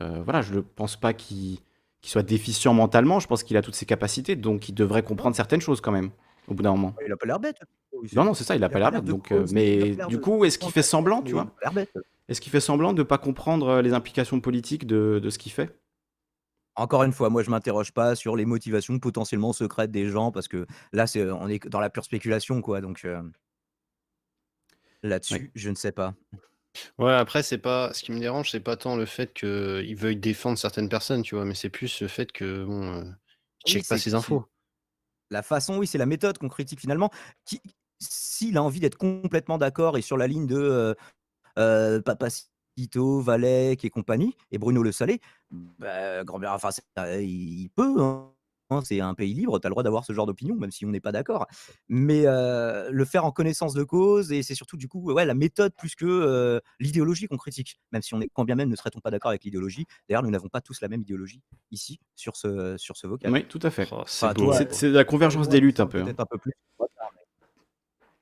euh, voilà, je ne pense pas qu'il soit déficient mentalement. Je pense qu'il a toutes ses capacités, donc il devrait comprendre certaines choses quand même, au bout d'un moment. Il a pas l'air bête. Non, non, c'est ça, il a pas l'air bête. Donc, mais du coup, est-ce qu'il fait semblant, tu vois Est-ce qu'il fait semblant de pas comprendre les implications politiques de, de ce qu'il fait? Encore une fois, moi, je m'interroge pas sur les motivations potentiellement secrètes des gens parce que là, c'est, on est dans la pure spéculation, quoi. Donc là-dessus, je ne sais pas. Ouais, après, c'est pas ce qui me dérange, c'est pas tant le fait qu'il veuille défendre certaines personnes, tu vois, mais c'est plus le fait que bon, check pas ses infos. La façon, oui, c'est la méthode qu'on critique finalement. Qui, s'il a envie d'être complètement d'accord et sur la ligne de euh, Papa Tito, Valek et compagnie, et Bruno Le Salé, bah, enfin, il peut, hein, hein, c'est un pays libre, tu as le droit d'avoir ce genre d'opinion, même si on n'est pas d'accord. Mais le faire en connaissance de cause, et c'est surtout du coup ouais, la méthode plus que l'idéologie qu'on critique, même si on est, quand bien même ne serait-on pas d'accord avec l'idéologie. D'ailleurs, nous n'avons pas tous la même idéologie ici, sur ce, sur ce vocal. Oui, tout à fait. Oh, c'est la convergence des luttes un peu. Hein. Un peu plus.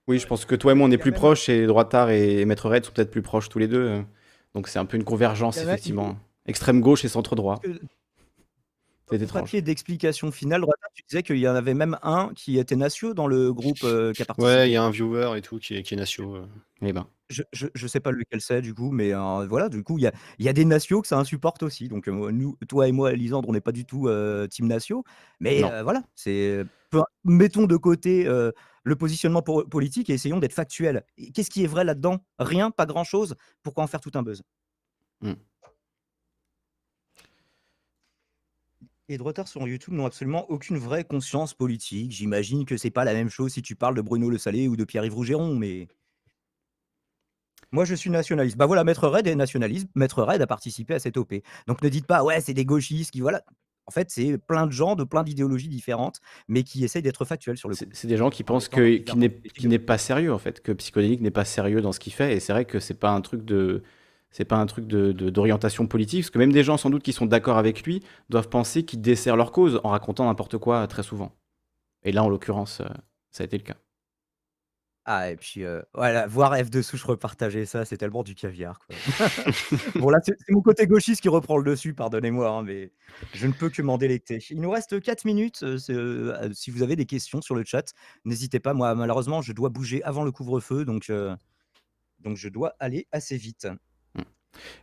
Oui, je pense que toi et moi, on est plus proches, et Droitard et Maître Red sont peut-être plus proches tous les deux. Donc c'est un peu une convergence, effectivement. Extrême gauche et centre droit. C'est étrange. papier d'explication finale, tu disais qu'il y en avait même un qui était Natio dans le groupe euh, qui a participé. Ouais, il y a un viewer et tout qui est, qui est euh. Eh ben. Je, je, sais pas lequel c'est du coup, mais euh, voilà, du coup, il y a, y a, des Nations que ça insupporte aussi. Donc, nous, toi et moi, Lisandre, on n'est pas du tout Team Natio. Mais voilà, c'est. Mettons de côté le positionnement politique et essayons d'être factuels. Qu'est-ce qui est vrai là-dedans? Rien, pas grand-chose. Pourquoi en faire tout un buzz? Mmh. Les droitards sur YouTube n'ont absolument aucune vraie conscience politique. J'imagine que c'est pas la même chose si tu parles de Bruno Le Salé ou de Pierre-Yves Rougeron, mais. Moi, je suis nationaliste. Bah voilà, Maître Red est nationaliste. Maître Red a participé à cette OP. Donc ne dites pas, ouais, c'est des gauchistes qui, voilà. En fait, c'est plein de gens de plein d'idéologies différentes, mais qui essayent d'être factuels sur le coup. C'est des gens qui pensent qu'il n'est pas sérieux, en fait, que psychodélique n'est pas sérieux dans ce qu'il fait. Et c'est vrai que c'est pas un truc de c'est pas un truc d'orientation de, politique, parce que même des gens sans doute qui sont d'accord avec lui doivent penser qu'il dessert leur cause en racontant n'importe quoi très souvent. Et là, en l'occurrence, euh, ça a été le cas. Ah, et puis, euh, voilà, voir F de souche repartager ça, c'est tellement du caviar. Quoi. bon, là, c'est mon côté gauchiste qui reprend le dessus, pardonnez-moi, hein, mais je ne peux que m'en délecter. Il nous reste 4 minutes. Euh, si vous avez des questions sur le chat, n'hésitez pas. Moi, malheureusement, je dois bouger avant le couvre-feu, donc, donc je dois aller assez vite.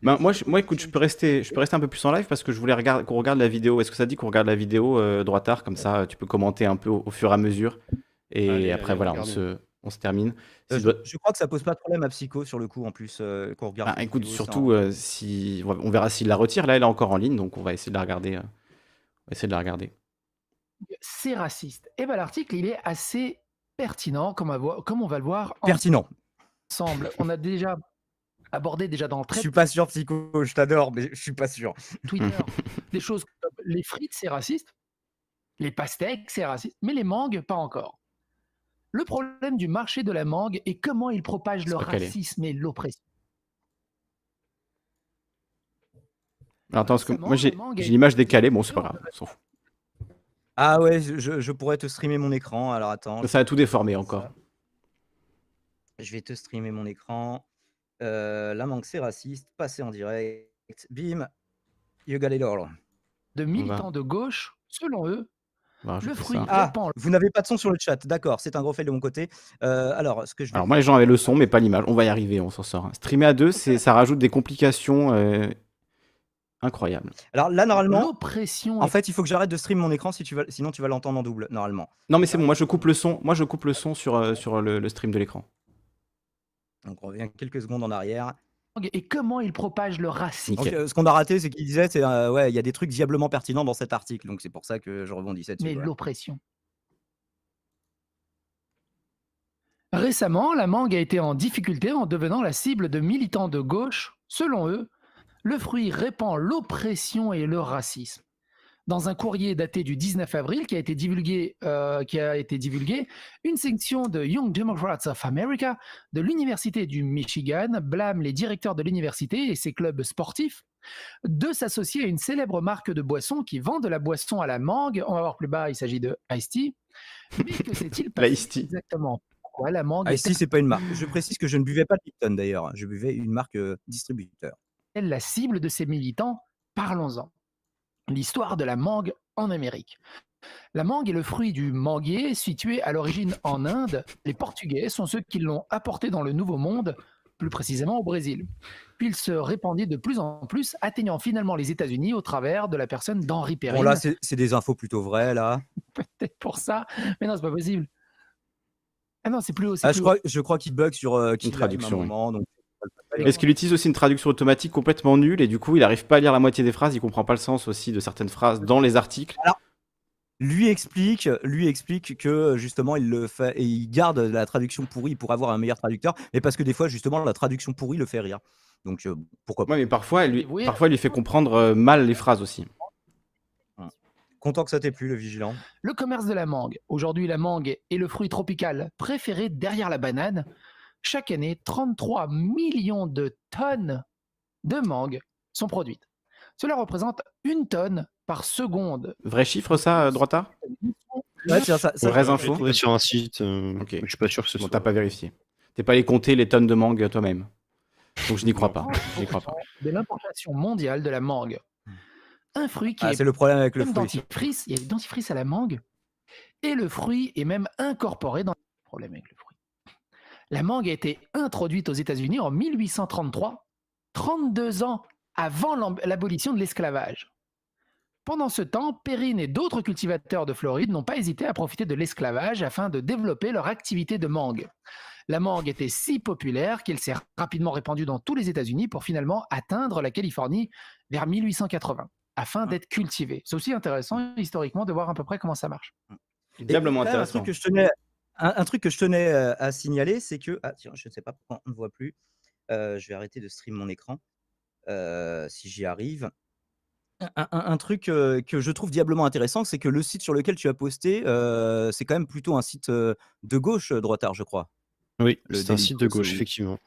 Ben, moi, moi, écoute, je peux, rester, je peux rester un peu plus en live parce que je voulais qu'on regarde la vidéo. Est-ce que ça dit qu'on regarde la vidéo euh, droitard Comme ça, tu peux commenter un peu au, fur et à mesure? Et après, voilà, on se, on se termine. Euh, je, crois que ça pose pas de problème à Psycho sur le coup, en plus, euh, qu'on regarde. Ben, écoute, surtout, si, on verra s'il la retire. Là, elle est encore en ligne, donc on va essayer de la regarder. on va essayer de la regarder. C'est raciste. Et eh ben, l'article, il est assez pertinent, comme, comme on va le voir. Pertinent. Ensemble. On a déjà abordé déjà dans le Je suis pas sûr, Psycho, je t'adore, mais je suis pas sûr. Twitter, des choses comme les frites, c'est raciste. Les pastèques, c'est raciste. Mais les mangues, pas encore. Le problème du marché de la mangue est comment il propage le racisme et l'oppression. attends, que moi j'ai l'image décalée, bon c'est pas grave, on s'en fout. Ah ouais, je, je, pourrais te streamer mon écran, alors attends. Ça a tout déformé encore. Je vais te streamer mon écran. Euh, la manque c'est raciste, passer en direct, bim, you got it all. De militants de gauche, selon eux, le fruit ah, vous n'avez pas de son sur le chat, d'accord, c'est un gros fail de mon côté. Euh, alors, ce que je alors moi les gens avaient le son mais pas l'image, on va y arriver, on s'en sort. Streamer à deux, c'est ça rajoute des complications euh, incroyables. Alors là normalement, en fait il faut que j'arrête de stream mon écran si tu vas... sinon tu vas l'entendre en double normalement. Non mais c'est bon, moi je coupe le son, moi je coupe le son sur, sur le stream de l'écran. Donc on revient quelques secondes en arrière. Et comment il propage le racisme euh, Ce qu'on a raté, c'est qu'il disait, c'est euh, ouais, il y a des trucs diablement pertinents dans cet article, donc c'est pour ça que je rebondissais dessus. Mais l'oppression. Récemment, la mangue a été en difficulté en devenant la cible de militants de gauche. Selon eux, le fruit répand l'oppression et le racisme dans un courrier daté du 19 avril qui a été divulgué, euh, qui a été divulgué, une section de Young Democrats of America de l'Université du Michigan blâme les directeurs de l'université et ses clubs sportifs de s'associer à une célèbre marque de boisson qui vend de la boisson à la mangue. On va voir plus bas, il s'agit de Ice Tea. Mais que s'est-il passé Ice Tea. exactement? Pourquoi la mangue Ah, si, c'est pas une marque. Je précise que je ne buvais pas de Lipton d'ailleurs. Je buvais une marque euh, distributeur. la cible de ses militants? Parlons-en. L'histoire de la mangue en Amérique. La mangue est le fruit du manguier situé à l'origine en Inde. Les Portugais sont ceux qui l'ont apporté dans le Nouveau Monde, plus précisément au Brésil. Puis il se répandit de plus en plus, atteignant finalement les États-Unis au travers de la personne d'Henri Perrine. Bon, là, c'est des infos plutôt vraies, là. Peut-être pour ça, mais non, c'est pas possible. Ah non, c'est plus haut. Ah, plus je haut. crois, je crois qu'il bug sur euh, traduction, oui. moment, donc- Est-ce qu'il utilise aussi une traduction automatique complètement nulle et du coup il arrive pas à lire la moitié des phrases, il comprend pas le sens aussi de certaines phrases dans les articles? lui explique, lui explique que justement il le fait et il garde la traduction pourrie pour avoir un meilleur traducteur, mais parce que des fois justement la traduction pourrie le fait rire. Donc euh, pourquoi pas. Ouais, mais parfois, elle lui, Oui. parfois, il lui fait comprendre euh, mal les phrases aussi. Content que ça t'ait plu le vigilant. Le commerce de la mangue. Aujourd'hui, la mangue est le fruit tropical préféré derrière la banane. Chaque année, 33 millions de tonnes de mangue sont produites. Cela représente une tonne par seconde. Vrai chiffre ça, euh, Droitard Ouais, tiens, ça, ça- Vraies infos trouvé sur un site. euh, Ok. mais Je suis pas sûr que ce Bon, soit. t'as pas vérifié. T'es pas allé compter les tonnes de mangue toi-même. Donc je n'y crois pas. Je n'y crois pas. de l'importation mondiale de la mangue. Un fruit qui Ah, est c'est le problème avec le fruit. dentifrice, il y a du dentifrice à la mangue, et le fruit est même incorporé dans le problème avec le fruit. La mangue a été introduite aux États-Unis en 1833, 32 ans avant l'abolition de l'esclavage. Pendant ce temps, Perrine et d'autres cultivateurs de Floride n'ont pas hésité à profiter de l'esclavage afin de développer leur activité de mangue. La mangue était si populaire qu'elle s'est rapidement répandue dans tous les États-Unis pour finalement atteindre la Californie vers 1880 afin d'être cultivée. C'est aussi intéressant historiquement de voir à peu près comment ça marche. Diablement Un intéressant. truc que je tenais, un, un truc que je tenais euh, à signaler, c'est que ah tiens, je ne sais pas pourquoi on ne voit plus. Euh, je vais arrêter de stream mon écran euh, si j'y arrive. Un, un- un truc euh, que je trouve diablement intéressant, c'est que le site sur lequel tu as posté, c'est quand même plutôt un site de gauche, droitard, je crois. Oui, c'est un site de gauche, effectivement.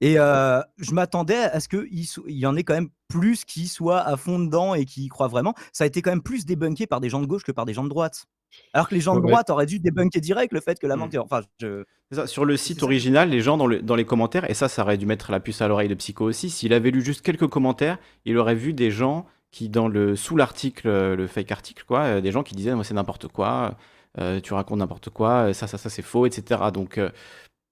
Et je m'attendais à ce qu'il il y en ait quand même plus qui soient à fond dedans et qui y croient vraiment. Ça a été quand même plus débunké par des gens de gauche que par des gens de droite. Alors que les gens de droite auraient dû débunker direct le fait que la Mm. manque. Enfin, je... C'est ça, Sur le site original, les gens dans, le- dans les commentaires, et ça, ça aurait dû mettre la puce à l'oreille de Psycho aussi, s'il avait lu juste quelques commentaires, il aurait vu des gens qui, dans le sous l'article, euh, le fake article, quoi, euh, des gens qui disaient, moi, c'est n'importe quoi, euh, tu racontes n'importe quoi, ça, ça, ça, c'est faux, etc. Donc, euh,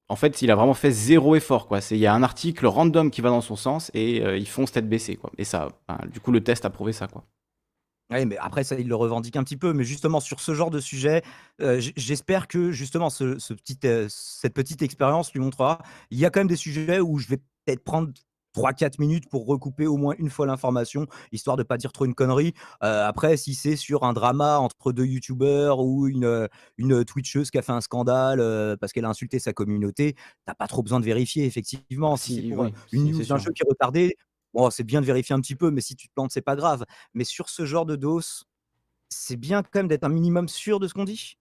en fait, il a vraiment fait zéro effort, quoi. Il y a un article random qui va dans son sens et euh, ils font tête baissée, quoi. Et ça, ben, du coup, le test a prouvé ça, quoi. Ouais, mais après, ça, il le revendique un petit peu. Mais justement, sur ce genre de sujet, euh, j'espère que justement, ce, ce petit, euh, cette petite expérience lui montrera. Il y a quand même des sujets où je vais peut-être prendre 3-4 minutes pour recouper au moins une fois l'information, histoire de pas dire trop une connerie. Euh, après, si c'est sur un drama entre deux youtubeurs ou une, une twitcheuse qui a fait un scandale euh, parce qu'elle a insulté sa communauté, t'as pas trop besoin de vérifier, effectivement. Si, Si, c'est pour oui, une si, news c'est d'un sûr. jeu qui est retardé, bon, c'est bien de vérifier un petit peu, mais si tu te plantes, c'est pas grave. Mais sur ce genre de dose, c'est bien quand même d'être un minimum sûr de ce qu'on dit.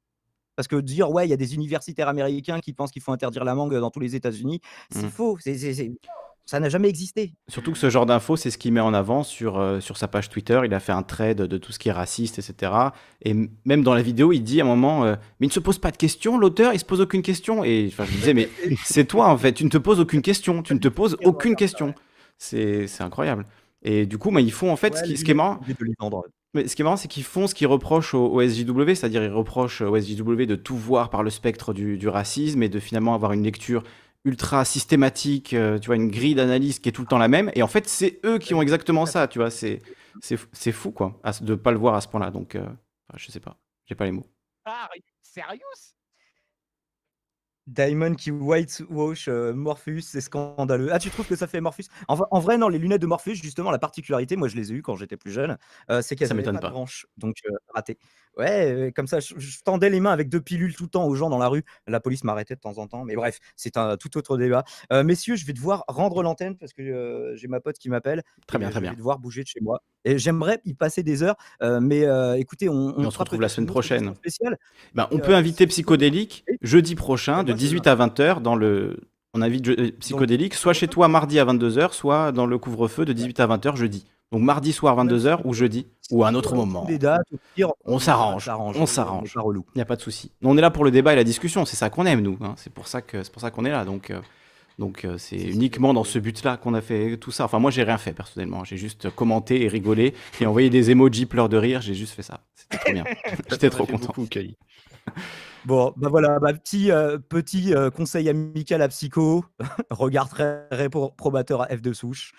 Parce que dire, ouais, il y a des universitaires américains qui pensent qu'il faut interdire la mangue dans tous les États-Unis, c'est Mm. faux. Ça n'a jamais existé. Surtout que ce genre d'infos, c'est ce qu'il met en avant sur, euh, sur sa page Twitter. Il a fait un trade de tout ce qui est raciste, etc. Et même dans la vidéo, il dit à un moment euh, Mais il ne se pose pas de questions, l'auteur, il se pose aucune question. Et je me disais Mais c'est toi, en fait, tu ne te poses aucune question. Tu ne te poses aucune question. C'est c'est incroyable. Et du coup, bah, ils font en fait, ce, qui, ce qui est marrant, mais ce qui est marrant, c'est qu'ils font ce qu'ils reprochent au, au SJW, c'est-à-dire ils reprochent au SJW de tout voir par le spectre du, du racisme et de finalement avoir une lecture ultra systématique, euh, tu vois, une grille d'analyse qui est tout le temps la même. Et en fait, c'est eux qui ont exactement ça, tu vois. C'est c'est c'est fou, quoi, à de pas le voir à ce point-là. Donc, euh, je sais pas, j'ai pas les mots. Ah, sérieux Diamond qui whitewash euh, Morpheus, c'est scandaleux. Ah, tu trouves que ça fait Morpheus? En, vrai, non, les lunettes de Morpheus, justement, la particularité, moi je les ai eues quand j'étais plus jeune, euh, c'est qu'elles Ça avaient m'étonne pas, pas. de branches. Donc, euh, raté. Ouais, comme ça, je, je tendais les mains avec deux pilules tout le temps aux gens dans la rue. La police m'arrêtait de temps en temps. Mais bref, c'est un tout autre débat. Euh, messieurs, je vais devoir rendre l'antenne parce que euh, j'ai ma pote qui m'appelle. Très bien, très Je bien. vais devoir bouger de chez moi. Et j'aimerais y passer des heures. euh, mais écoutez, on, on se retrouve la semaine prochaine. Ben, on peut inviter Psychodélique jeudi prochain de Moi, je 18 à 20h dans le On invite psychodélique, soit chez toi mardi à 22h, soit dans le couvre-feu de 18 à 20h jeudi. Donc mardi soir 22h ou jeudi ou à un autre moment. Les dates, On s'arrange, on s'arrange. Il n'y a pas de souci. On est là pour le débat et la discussion, c'est ça qu'on aime nous. hein. C'est pour ça que c'est pour ça qu'on est là. Donc euh, donc euh, c'est uniquement dans ce but-là qu'on a fait tout ça. Enfin moi j'ai rien fait personnellement. J'ai juste commenté et rigolé et envoyé des emojis pleurs de rire. J'ai juste fait ça. C'était trop bien. J'étais trop content. beaucoup, Kali. Bon, bah voilà, bah, petit, euh, petit euh, conseil amical à Psycho. Regard très répro- probateur à F de souche.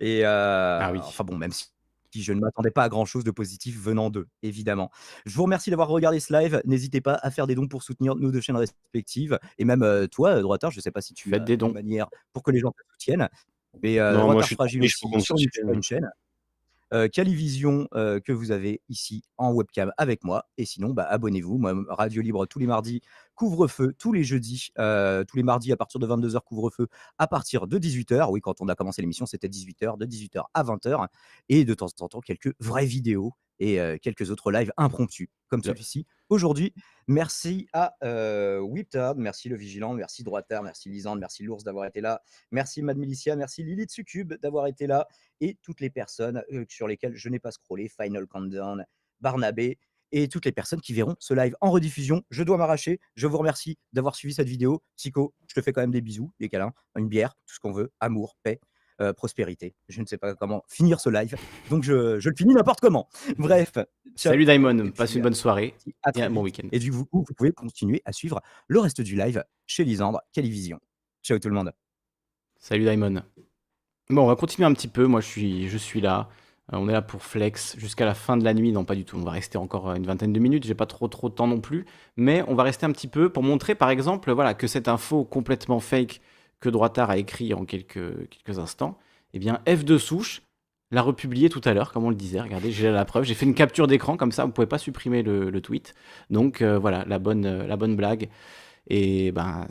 Et euh, Ah oui. enfin bon, même si je ne m'attendais pas à grand chose de positif venant d'eux, évidemment. Je vous remercie d'avoir regardé ce live. N'hésitez pas à faire des dons pour soutenir nos deux chaînes respectives. Et même euh, toi, euh, Droitard, je ne sais pas si tu Faites as des dons. manière pour que les gens te soutiennent. Mais euh, Non, moi, je suis Fragile aussi sur une chaîne. Euh, Calivision euh, que vous avez ici en webcam avec moi? Et sinon, bah, abonnez-vous. Moi, Radio Libre tous les mardis, couvre-feu tous les jeudis, euh, tous les mardis à partir de 22h, couvre-feu à partir de 18h. Oui, quand on a commencé l'émission, c'était 18h, de 18h à 20h. Et de temps en temps, quelques vraies vidéos et quelques autres lives impromptus, comme celui-ci. Aujourd'hui, merci à euh, Whiptard, merci Le Vigilant, merci Droitard, merci Lisande, merci L'Ours d'avoir été là, merci Mad Milicia, merci Lilith Succube d'avoir été là, et toutes les personnes euh, sur lesquelles je n'ai pas scrollé, Final Countdown, Barnabé, et toutes les personnes qui verront ce live en rediffusion. Je dois m'arracher. Je vous remercie d'avoir suivi cette vidéo. Psycho, je te fais quand même des bisous, des câlins, une bière, tout ce qu'on veut, amour, paix, euh, prospérité. Je ne sais pas comment finir ce live, donc je, je le finis n'importe comment. Bref. Salut Daimon, Et passe une bonne soirée à et un bon week-end. Et du coup, vous pouvez continuer à suivre le reste du live chez Lisandre, Calivision. Ciao tout le monde. Salut Daimon. Bon, on va continuer un petit peu. Moi, je suis, je suis là. Euh, on est là pour flex jusqu'à la fin de la nuit. Non, pas du tout. On va rester encore une vingtaine de minutes. J'ai pas trop trop de temps non plus. Mais on va rester un petit peu pour montrer, par exemple, voilà, que cette info complètement fake que Droitard a écrit en quelques, instants, eh bien, F de souche l'a republié tout à l'heure, comme on le disait. Regardez, j'ai la preuve. J'ai fait une capture d'écran, comme ça, vous pouvez pas supprimer le, tweet. Donc, euh, voilà, la bonne, euh, la bonne blague. Et ben,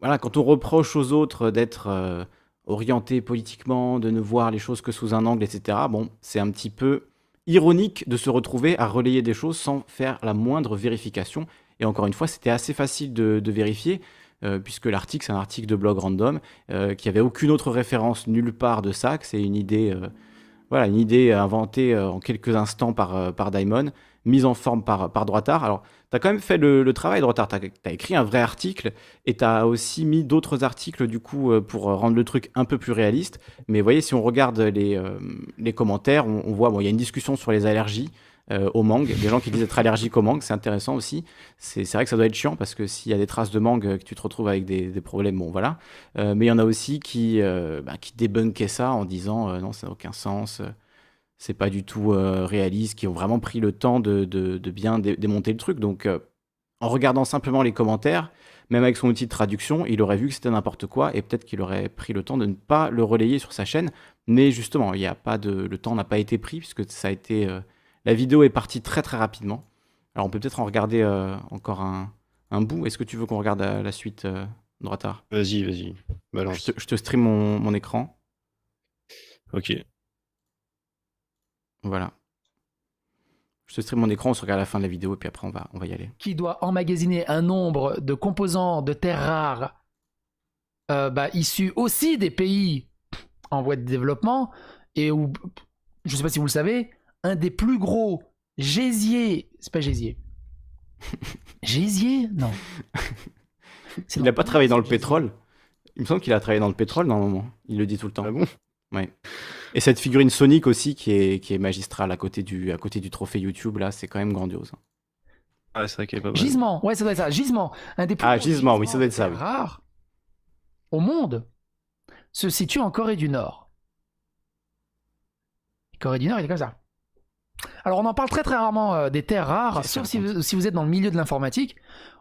voilà, quand on reproche aux autres d'être euh, orientés politiquement, de ne voir les choses que sous un angle, etc., bon, c'est un petit peu ironique de se retrouver à relayer des choses sans faire la moindre vérification. Et encore une fois, c'était assez facile de, de vérifier, euh, puisque l'article, c'est un article de blog random, euh, qui avait aucune autre référence nulle part de ça, que c'est une idée, euh, voilà, une idée inventée en quelques instants par, par Daimon, mise en forme par, par Droitard. Alors, tu as quand même fait le, travail, Droitard, tu as, écrit un vrai article, et tu as aussi mis d'autres articles, du coup, pour rendre le truc un peu plus réaliste. Mais vous voyez, si on regarde les, les commentaires, on, on voit, bon, il y a une discussion sur les allergies euh, au mangue, des gens qui disent être allergiques au mangue, c'est intéressant aussi. C'est vrai que ça doit être chiant parce que s'il y a des traces de mangue, euh, que tu te retrouves avec des, problèmes, bon voilà. Euh, mais il y en a aussi qui, euh, bah, qui débunkaient ça en disant euh, non, ça n'a aucun sens, c'est pas du tout réaliste, qui ont vraiment pris le temps de, de- bien dé- démonter le truc. Donc, en regardant simplement les commentaires, même avec son outil de traduction, il aurait vu que c'était n'importe quoi et peut-être qu'il aurait pris le temps de ne pas le relayer sur sa chaîne. Mais justement, il y a pas de, le temps n'a pas été pris puisque ça a été, la vidéo est partie très très rapidement. Alors on peut peut-être en regarder euh, encore un, un bout. Est-ce que tu veux qu'on regarde euh, la suite, euh, Droitard? Vas-y, vas-y. je te, je te stream mon, mon écran. Ok. Voilà. Je te stream mon écran, on se regarde la fin de la vidéo et puis après on va, on va y aller. qui doit emmagasiner un nombre de composants de terres rares euh, bah, issus aussi des pays en voie de développement et où, je ne sais pas si vous le savez, un des plus gros gésiers, c'est pas gésier, gésier Non. Il n'a pas travaillé dans le gésier. pétrole. Il me semble qu'il a travaillé dans le pétrole normalement. Il le dit tout le temps. Ah bon? Ouais. Et cette figurine Sonic aussi qui est, qui est magistrale à côté du, à côté du trophée YouTube là, c'est quand même grandiose. hein. Ah, c'est vrai qu'elle est pas mal. Gisement, ouais, ça doit être ça. Gisement, un des plus Ah, gros gisement, oui, ça doit être ça, terres oui. rares au monde se situe en Corée du Nord. Corée du Nord, il est comme ça. Alors, on en parle très très rarement euh, des terres rares, sauf si vous, si vous êtes dans le milieu de l'informatique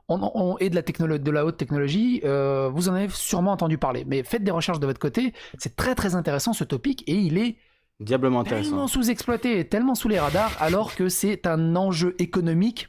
on- on- et de la, technolo- de la haute technologie. euh, vous en avez sûrement entendu parler. Mais faites des recherches de votre côté. C'est très très intéressant ce topic et il est Diablement tellement intéressant. sous-exploité et tellement sous les radars alors que c'est un enjeu économique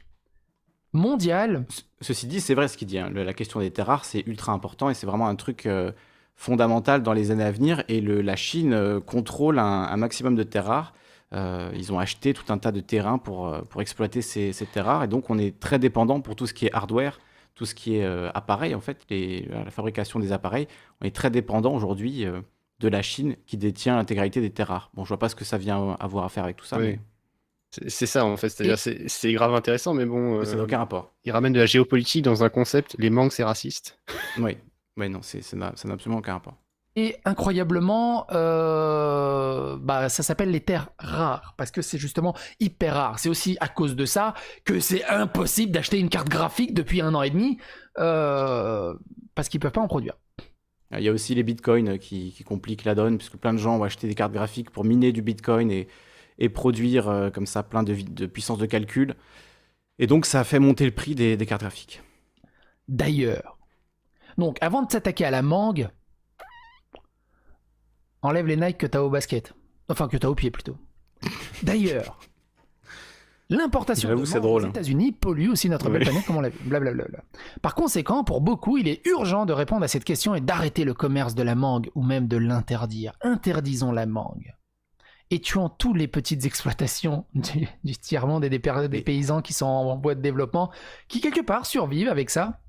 mondial Ceci dit, c'est vrai ce qu'il dit. hein. La question des terres rares, c'est ultra important et c'est vraiment un truc euh, fondamental dans les années à venir. Et le- la Chine contrôle un, un maximum de terres rares. Euh, ils ont acheté tout un tas de terrains pour, euh, pour exploiter ces, ces terres rares. Et donc, on est très dépendant pour tout ce qui est hardware, tout ce qui est euh, appareil, en fait, les, la fabrication des appareils, on est très dépendant aujourd'hui euh, de la Chine qui détient l'intégralité des terres rares. Bon, je vois pas ce que ça vient avoir à faire avec tout ça, Oui. mais C'est ça, en fait. C'est-à-dire, c'est c'est grave intéressant, mais bon, mais ça n'a euh, aucun rapport. il ramène de la géopolitique dans un concept. Les mangues, c'est raciste. Oui, ouais, non, ça n'a absolument aucun rapport. Et incroyablement, euh, bah, ça s'appelle les terres rares, parce que c'est justement hyper rare. C'est aussi à cause de ça que c'est impossible d'acheter une carte graphique depuis un an et demi, euh, parce qu'ils peuvent pas en produire. Il y a aussi les bitcoins qui, qui compliquent la donne, puisque plein de gens ont acheté des cartes graphiques pour miner du bitcoin et, et produire euh, comme ça plein de, de puissance de calcul. Et donc ça a fait monter le prix des, des cartes graphiques. D'ailleurs, donc avant de s'attaquer à la mangue, enlève les Nike que t'as au basket. Enfin, que t'as au pied plutôt. D'ailleurs, l'importation de drôle, aux hein. États-Unis pollue aussi notre belle Oui. planète, comme on l'a vu. Blablabla. Par conséquent, pour beaucoup, il est urgent de répondre à cette question et d'arrêter le commerce de la mangue ou même de l'interdire. Interdisons la mangue. Et tuons toutes les petites exploitations du, du tiers-monde et des, paysans qui sont en voie de développement, qui quelque part survivent avec ça.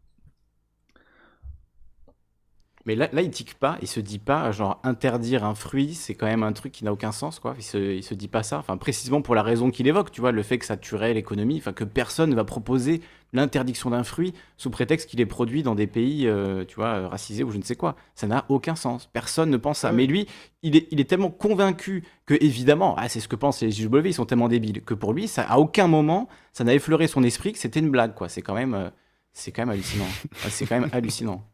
Mais là, là, il tique pas, il se dit pas, genre, interdire un fruit, c'est quand même un truc qui n'a aucun sens, quoi. Il se, il se dit pas ça, enfin, précisément pour la raison qu'il évoque, tu vois, le fait que ça tuerait l'économie, enfin, que personne ne va proposer l'interdiction d'un fruit sous prétexte qu'il est produit dans des pays, euh, tu vois, racisés ou je ne sais quoi. Ça n'a aucun sens. Personne ne pense ça. Mais lui, il est, il est tellement convaincu que, évidemment, ah, c'est ce que pensent les JW, ils sont tellement débiles, que pour lui, ça, à aucun moment, ça n'a effleuré son esprit que c'était une blague, quoi. C'est quand même, euh, c'est quand même hallucinant. Ah, c'est quand même hallucinant.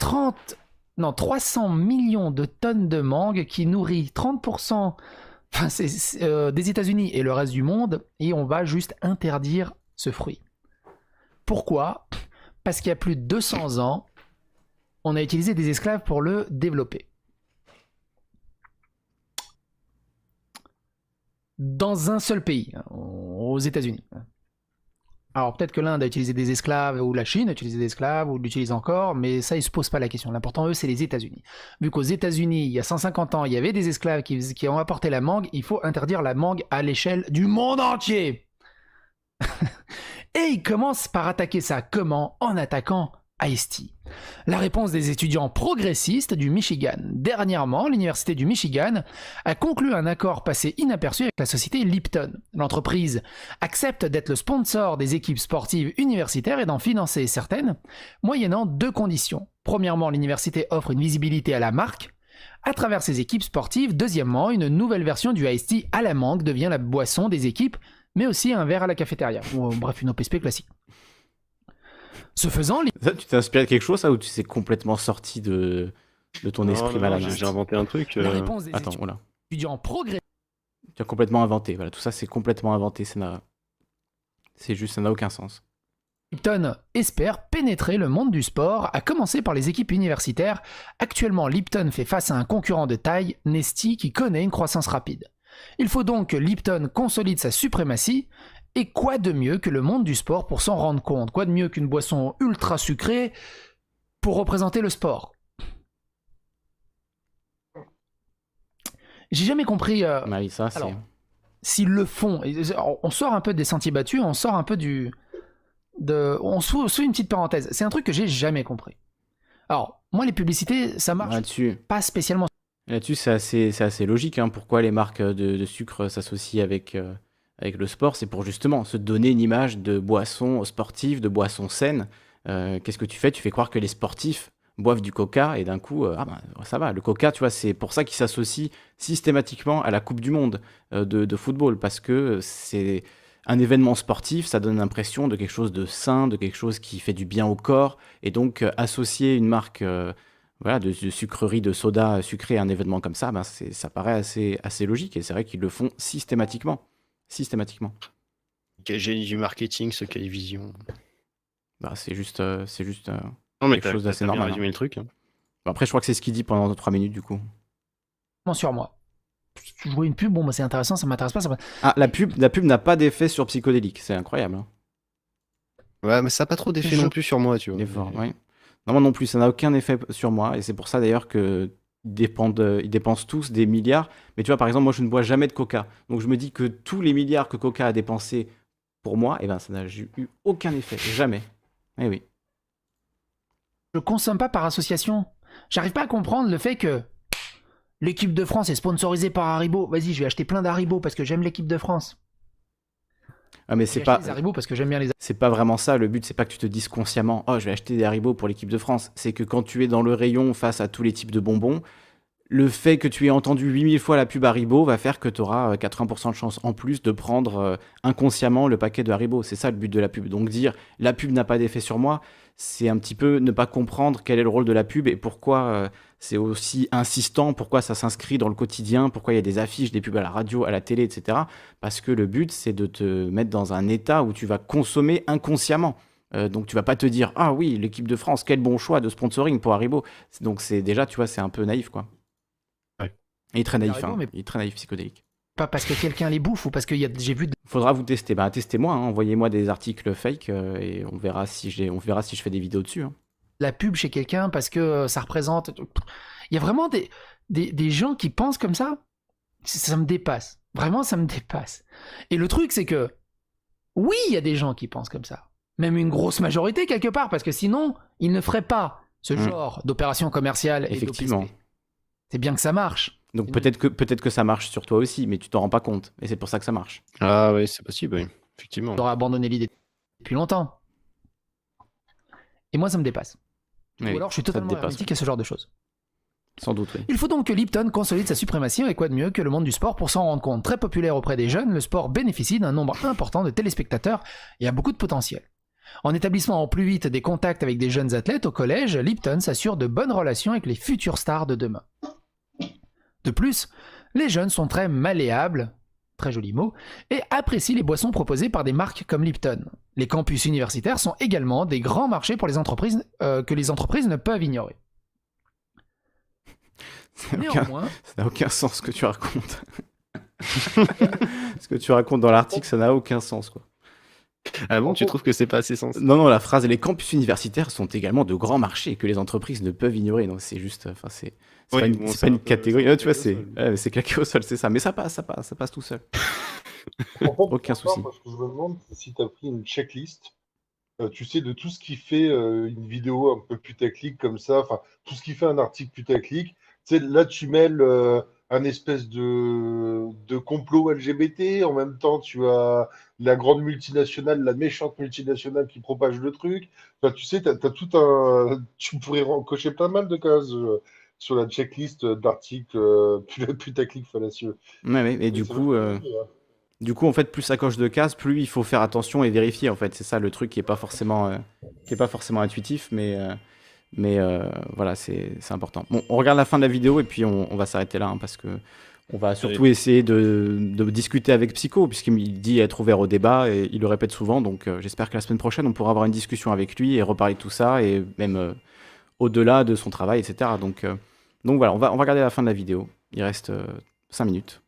30, non, 300 millions de tonnes de mangue qui nourrit 30% enfin, c'est- c'est, euh, des États-Unis et le reste du monde, et on va juste interdire ce fruit. Pourquoi? Parce qu'il y a plus de 200 ans, on a utilisé des esclaves pour le développer. Dans un seul pays, hein, aux États-Unis. Alors peut-être que l'Inde a utilisé des esclaves, ou la Chine a utilisé des esclaves, ou l'utilise encore, mais ça, ils se posent pas la question. L'important, eux, c'est les États-Unis. Vu qu'aux États-Unis, il y a 150 ans, il y avait des esclaves qui, qui ont apporté la mangue, il faut interdire la mangue à l'échelle du monde entier. Et ils commencent par attaquer ça comment? En attaquant Ice-T. La réponse des étudiants progressistes du Michigan. Dernièrement, l'Université du Michigan a conclu un accord passé inaperçu avec la société Lipton. L'entreprise accepte d'être le sponsor des équipes sportives universitaires et d'en financer certaines, moyennant deux conditions. Premièrement, l'université offre une visibilité à la marque à travers ses équipes sportives. Deuxièmement, une nouvelle version du Tea à la mangue devient la boisson des équipes, mais aussi un verre à la cafétéria. Ou, bref, une OPSP classique. Ce faisant, Ça, tu t'es inspiré de quelque chose, ça, ou tu sais complètement sorti de, de ton Non, esprit non, malade j'ai- inventé un truc. la euh, réponse des Attends, voilà. étudiants progressistes Tu as complètement inventé. Voilà, tout ça, c'est complètement inventé. Ça n'a... C'est juste, ça n'a aucun sens. Lipton espère pénétrer le monde du sport, à commencer par les équipes universitaires. Actuellement, Lipton fait face à un concurrent de taille, Nesty, qui connaît une croissance rapide. Il faut donc que Lipton consolide sa suprématie. Et quoi de mieux que le monde du sport pour s'en rendre compte? Quoi de mieux qu'une boisson ultra sucrée pour représenter le sport? J'ai jamais compris euh, ça. Alors, s'ils le font, et- on sort un peu des sentiers battus, on sort un peu du. De, on se une petite parenthèse. C'est un truc que j'ai jamais compris. Alors, moi, les publicités, ça marche Là-dessus, pas spécialement. là-dessus c'est assez, logique. hein. Pourquoi les marques de, de sucre s'associent avec, euh, avec le sport C'est pour justement se donner une image de boisson sportive, de boisson saine. Euh, Qu'est-ce que tu fais? Tu fais croire que les sportifs boivent du coca et d'un coup, euh, ah ben, ça va. Le coca, tu vois, c'est pour ça qu'il s'associe systématiquement à la Coupe du Monde euh, de, football parce que c'est un événement sportif, ça donne l'impression de quelque chose de sain, de quelque chose qui fait du bien au corps et donc associer une marque voilà, de, de sucrerie, de soda sucré à un événement comme ça, ben ça paraît assez, assez logique et c'est vrai qu'ils le font systématiquement. Systématiquement. Quel génie du marketing, ce quelle vision. Bah, c'est juste, euh, c'est juste. euh, Non, mais Quelque chose d'assez t'as bien normal, résumé le truc. hein. bon, après, je crois que c'est ce qu'il dit pendant 3 minutes du coup. sur moi. Je vois une pub, bon, bah, c'est intéressant, ça m'intéresse pas. Ça... Ah, la pub, la pub n'a pas d'effet sur psychodélique, c'est incroyable. hein. Ouais, mais ça n'a pas trop d'effet Je- non plus sur moi, tu vois. Fort. Non, moi non plus, ça n'a aucun effet sur moi, et c'est pour ça d'ailleurs que ils dépendent, ils dépensent tous des milliards. Mais tu vois, par exemple, moi je ne bois jamais de coca. Donc je me dis que tous les milliards que Coca a dépensés pour moi, eh ben, ça n'a eu aucun effet. Jamais. Eh oui. Je consomme pas par association. J'arrive pas à comprendre le fait que l'équipe de France est sponsorisée par Haribo. Vas-y, je vais acheter plein d'Haribo parce que j'aime l'équipe de France. Ah mais c'est pas des Haribo parce que j'aime bien les c'est pas vraiment ça le but c'est pas que tu te dises consciemment oh je vais acheter des Haribo pour l'équipe de France. C'est que quand tu es dans le rayon face à tous les types de bonbons le fait que tu aies entendu 8000 fois la pub Haribo va faire que tu auras 80% de chance en plus de prendre euh, inconsciemment le paquet de Haribo. C'est ça le but de la pub. Donc dire la pub n'a pas d'effet sur moi, c'est un petit peu ne pas comprendre quel est le rôle de la pub et pourquoi euh, c'est aussi insistant, pourquoi ça s'inscrit dans le quotidien, pourquoi il y a des affiches, des pubs à la radio, à la télé, etc. Parce que le but, c'est de te mettre dans un état où tu vas consommer inconsciemment. Euh, donc tu vas pas te dire ah oui l'équipe de France quel bon choix de sponsoring pour Haribo. Donc c'est déjà tu vois c'est un peu naïf quoi. Il est très naïf, hein. il est très naïf psychodélique. Pas parce que quelqu'un les bouffe ou parce que j'ai vu. Faudra vous tester. Bah testez-moi, hein. envoyez-moi des articles fake euh, et on verra si j'ai, on verra si je fais des vidéos dessus. Hein. La pub chez quelqu'un parce que euh, ça représente. Il y a vraiment des, des, gens qui pensent comme ça? Ça me dépasse. Vraiment, ça me dépasse. Et le truc, c'est que oui, il y a des gens qui pensent comme ça. Même une grosse majorité quelque part, parce que sinon, ils ne feraient pas ce mmh. genre d'opération commerciale. Effectivement. C'est bien que ça marche. Donc peut-être que, peut que ça marche sur toi aussi, mais tu t'en rends pas compte. Et c'est pour ça que ça marche. Ah oui, c'est possible, oui. Effectivement. J'aurais abandonné l'idée depuis longtemps. Et moi, ça me dépasse. Ou alors je suis totalement hermétique à ce genre de choses. Sans doute, oui. Il faut donc que Lipton consolide sa suprématie et quoi de mieux que le monde du sport pour s'en rendre compte. Très populaire auprès des jeunes, le sport bénéficie d'un nombre important de téléspectateurs et a beaucoup de potentiel. En établissant en plus vite des contacts avec des jeunes athlètes au collège, Lipton s'assure de bonnes relations avec les futures stars de demain. De plus, les jeunes sont très malléables, très joli mot, et apprécient les boissons proposées par des marques comme Lipton. Les campus universitaires sont également des grands marchés pour les entreprises euh, que les entreprises ne peuvent ignorer. Ça n'a aucun... sens ce que tu racontes. ce que tu racontes dans l'article, ça n'a aucun sens. Quoi. Ah bon, tu trouves que c'est pas assez sens? Non, non, la phrase les campus universitaires sont également de grands marchés que les entreprises ne peuvent ignorer. Donc c'est juste, enfin c'est pas, une, catégorie. tu vois, c'est c'est claqué au sol, c'est ça. Mais ça passe, ça passe, ça passe tout seul. Aucun souci. je me demande si tu as pris une checklist, euh, tu sais, de tout ce qui fait euh, une vidéo un peu putaclic comme ça, enfin tout ce qui fait un article putaclic. Tu sais, là tu mêles euh, un espèce de, de complot LGBT. En même temps, tu as la grande multinationale, la méchante multinationale qui propage le truc. Enfin, tu sais, tu as, tout un. Tu pourrais cocher plein mal de cases euh, sur la checklist d'articles euh, putaclic fallacieux. Ouais, ouais, et du coup. Euh, hein. du coup, en fait, plus ça coche de cases, plus il faut faire attention et vérifier. En fait, c'est ça le truc qui est pas forcément, qui est pas forcément intuitif, mais mais euh, voilà, c'est important. Bon, on regarde la fin de la vidéo et puis on, va s'arrêter là hein, parce que on va surtout essayer de, discuter avec Psycho puisqu'il dit être ouvert au débat et il le répète souvent. Donc euh, j'espère que la semaine prochaine on pourra avoir une discussion avec lui et reparler de tout ça et même euh, au-delà de son travail, etc. Donc, donc voilà, on va, regarder la fin de la vidéo. Il reste 5 minutes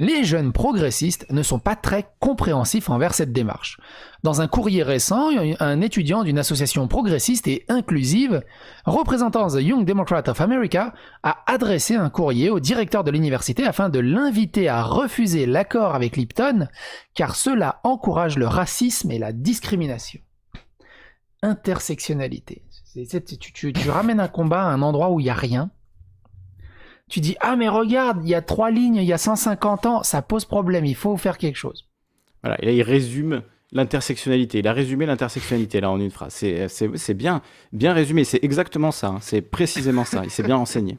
les jeunes progressistes ne sont pas très compréhensifs envers cette démarche. Dans un courrier récent, un étudiant d'une association progressiste et inclusive, représentant The Young Democrat of America, a adressé un courrier au directeur de l'université afin de l'inviter à refuser l'accord avec Lipton, car cela encourage le racisme et la discrimination. Intersectionnalité. Tu, ramènes un combat à un endroit où il n'y a rien, tu dis ah mais regarde, il y a trois lignes, il y a 150 ans, ça pose problème, il faut faire quelque chose. Voilà, et là il résume l'intersectionnalité. Il a résumé l'intersectionnalité là en une phrase. C'est bien, bien résumé, c'est exactement ça, hein. c'est précisément ça, il s'est bien enseigné.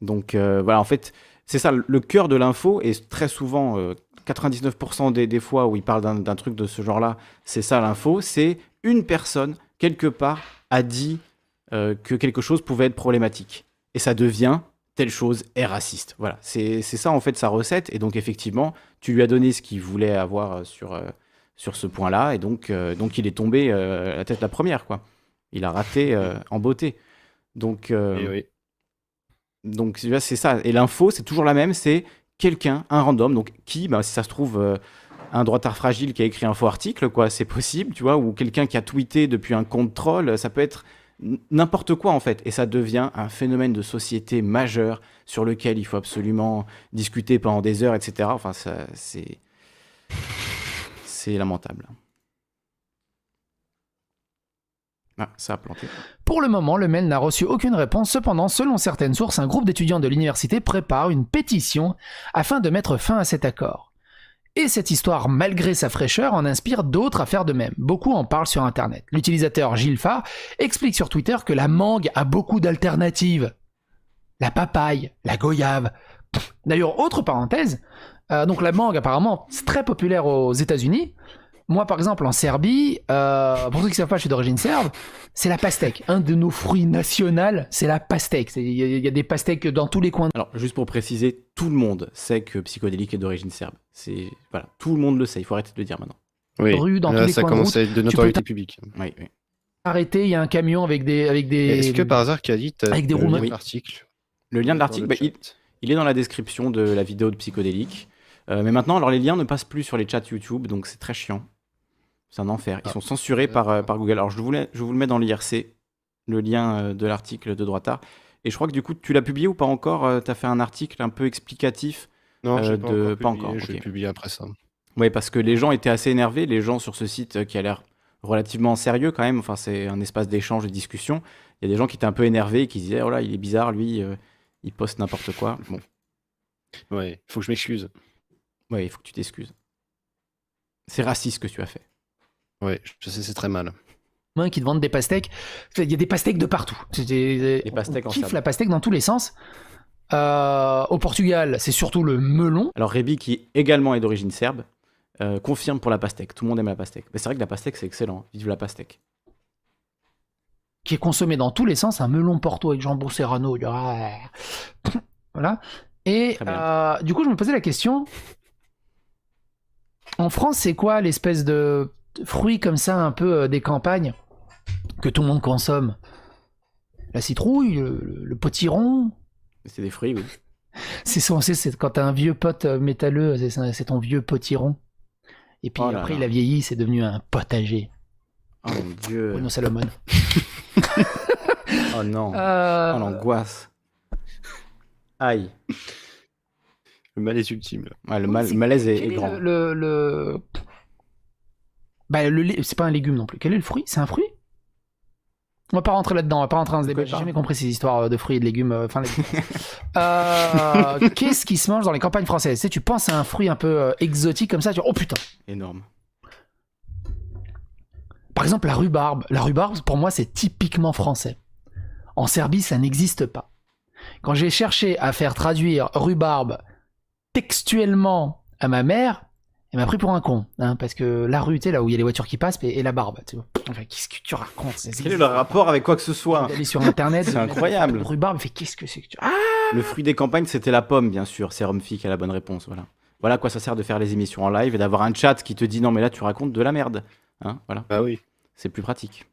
Donc euh, voilà, en fait, c'est ça, le cœur de l'info, et très souvent, 99% euh, des, des, fois où il parle d'un truc de ce genre-là, c'est ça l'info, c'est une personne, quelque part, a dit euh, que quelque chose pouvait être problématique. Et ça devient telle chose est raciste. Voilà, c'est ça en fait sa recette. Et donc effectivement, tu lui as donné ce qu'il voulait avoir euh, sur, euh, sur ce point-là. Et donc, euh, donc il est tombé la tête la première. quoi. Il a raté en beauté. Donc, eh oui. donc c'est ça. Et l'info, c'est toujours la même. C'est quelqu'un, un random. Donc qui, bah, si ça se trouve... un droitard fragile qui a écrit un faux article, quoi, c'est possible, tu vois, ou quelqu'un qui a tweeté depuis un compte troll, ça peut être n'importe quoi en fait. Et ça devient un phénomène de société majeur sur lequel il faut absolument discuter pendant des heures, etc. Enfin, c'est. c'est lamentable. Ah, ça a planté. Pour le moment, le mail n'a reçu aucune réponse. Cependant, selon certaines sources, un groupe d'étudiants de l'université prépare une pétition afin de mettre fin à cet accord. Et cette histoire, malgré sa fraîcheur, en inspire d'autres à faire de même. Beaucoup en parlent sur Internet. L'utilisateur Gilfa explique sur Twitter que la mangue a beaucoup d'alternatives. La papaye, la goyave. D'ailleurs, autre parenthèse, euh, donc la mangue apparemment c'est très populaire aux États-Unis. Moi, par exemple, en Serbie, euh, pour ceux qui ne savent pas, je suis d'origine serbe, c'est la pastèque. Un de nos fruits nationaux, c'est la pastèque. Il y, a- il y a des pastèques dans tous les coins. Alors, juste pour préciser, tout le monde sait que Psychodélique est d'origine serbe. C'est voilà, tout le monde le sait. Il faut arrêter de le dire maintenant. Oui. Rue, dans Là, tous les ça coins de commence route, à être de notoriété publique. Oui, oui. Arrêté, il y a un camion avec des avec des. Est-ce que par hasard, Khalid, Avec des le roues- lien oui. de l'article Le lien de l'article, le bah, il est dans la description de la vidéo de Psychodélique. Euh, mais maintenant, alors les liens ne passent plus sur les chats YouTube, donc c'est très chiant. C'est un enfer. Ils Ah. sont censurés par, euh, par Google. Alors je vous, le- je vous le mets dans l'IRC, le lien euh, de l'article de Droitard. Et je crois que du coup, tu l'as publié ou pas encore Tu as fait un article un peu explicatif Non, Euh, pas, de- encore pas publié, encore, Je vais ok. le publier après ça. Oui, parce que les gens étaient assez énervés, les gens sur ce site euh, qui a l'air relativement sérieux quand même, enfin c'est un espace d'échange et de discussion. Il y a des gens qui étaient un peu énervés et qui disaient, oh là, il est bizarre, lui, euh, il poste n'importe quoi. Bon, Ouais, faut que je m'excuse. ouais, il faut que tu t'excuses. C'est raciste ce que tu as fait. Je sais, c'est très mal. Moi, qui te vendent des pastèques. Il y a des pastèques de partout. C'est des- pastèques on en kiffe la pastèque dans tous les sens. Euh, au Portugal, c'est surtout le melon. Alors Rébi, qui également est d'origine serbe, euh, confirme pour la pastèque. Tout le monde aime la pastèque. Mais c'est vrai que la pastèque, c'est excellent. Vive la pastèque. qui est consommé dans tous les sens, un melon porto avec jambon serrano. Voilà. Et euh, du coup, je me posais la question. En France, c'est quoi l'espèce de fruit comme ça, un peu euh, des campagnes, que tout le monde consomme La citrouille, le, le potiron C'est des fruits, oui. C'est c'est quand t'as un vieux pote euh, métalleux, c'est ton vieux potiron. Et puis Oh là après, là. il a vieilli, c'est devenu un potager. Oh mon dieu. Bruno Salomon. Oh non. Euh, Oh l'angoisse. Aïe. Le malaise ultime. Ouais, le, mal- malaise est, Quel est est grand. le, le, le- Bah, le c'est pas un légume non plus. Quel est le fruit? C'est un fruit? On va pas rentrer là-dedans, on va pas rentrer dans ce débat. J'ai jamais compris ces histoires de fruits et de légumes. euh, Enfin, les- Euh, Qu'est-ce qui se mange dans les campagnes françaises? Tu sais, tu penses à un fruit un peu euh, exotique comme ça, tu oh putain Énorme. Par exemple, la rhubarbe. La rhubarbe, pour moi, c'est typiquement français. En Serbie, ça n'existe pas. Quand j'ai cherché à faire traduire rhubarbe textuellement à ma mère, elle m'a pris pour un con. hein, parce que la rue, tu sais, là où il y a les voitures qui passent, et, et la barbe. Tu vois. Enfin, qu'est-ce que tu racontes Quel est le rapport avec quoi que ce soit D'aller sur Internet. C'est incroyable. Rhubarbe, fait qu'est-ce que c'est que tu... Ah Le fruit des campagnes, c'était la pomme, bien sûr. C'est Rumfi qui a la bonne réponse. Voilà. Voilà à quoi ça sert de faire les émissions en live et d'avoir un chat qui te dit non, mais là, tu racontes de la merde. Hein voilà. Bah oui. C'est plus pratique.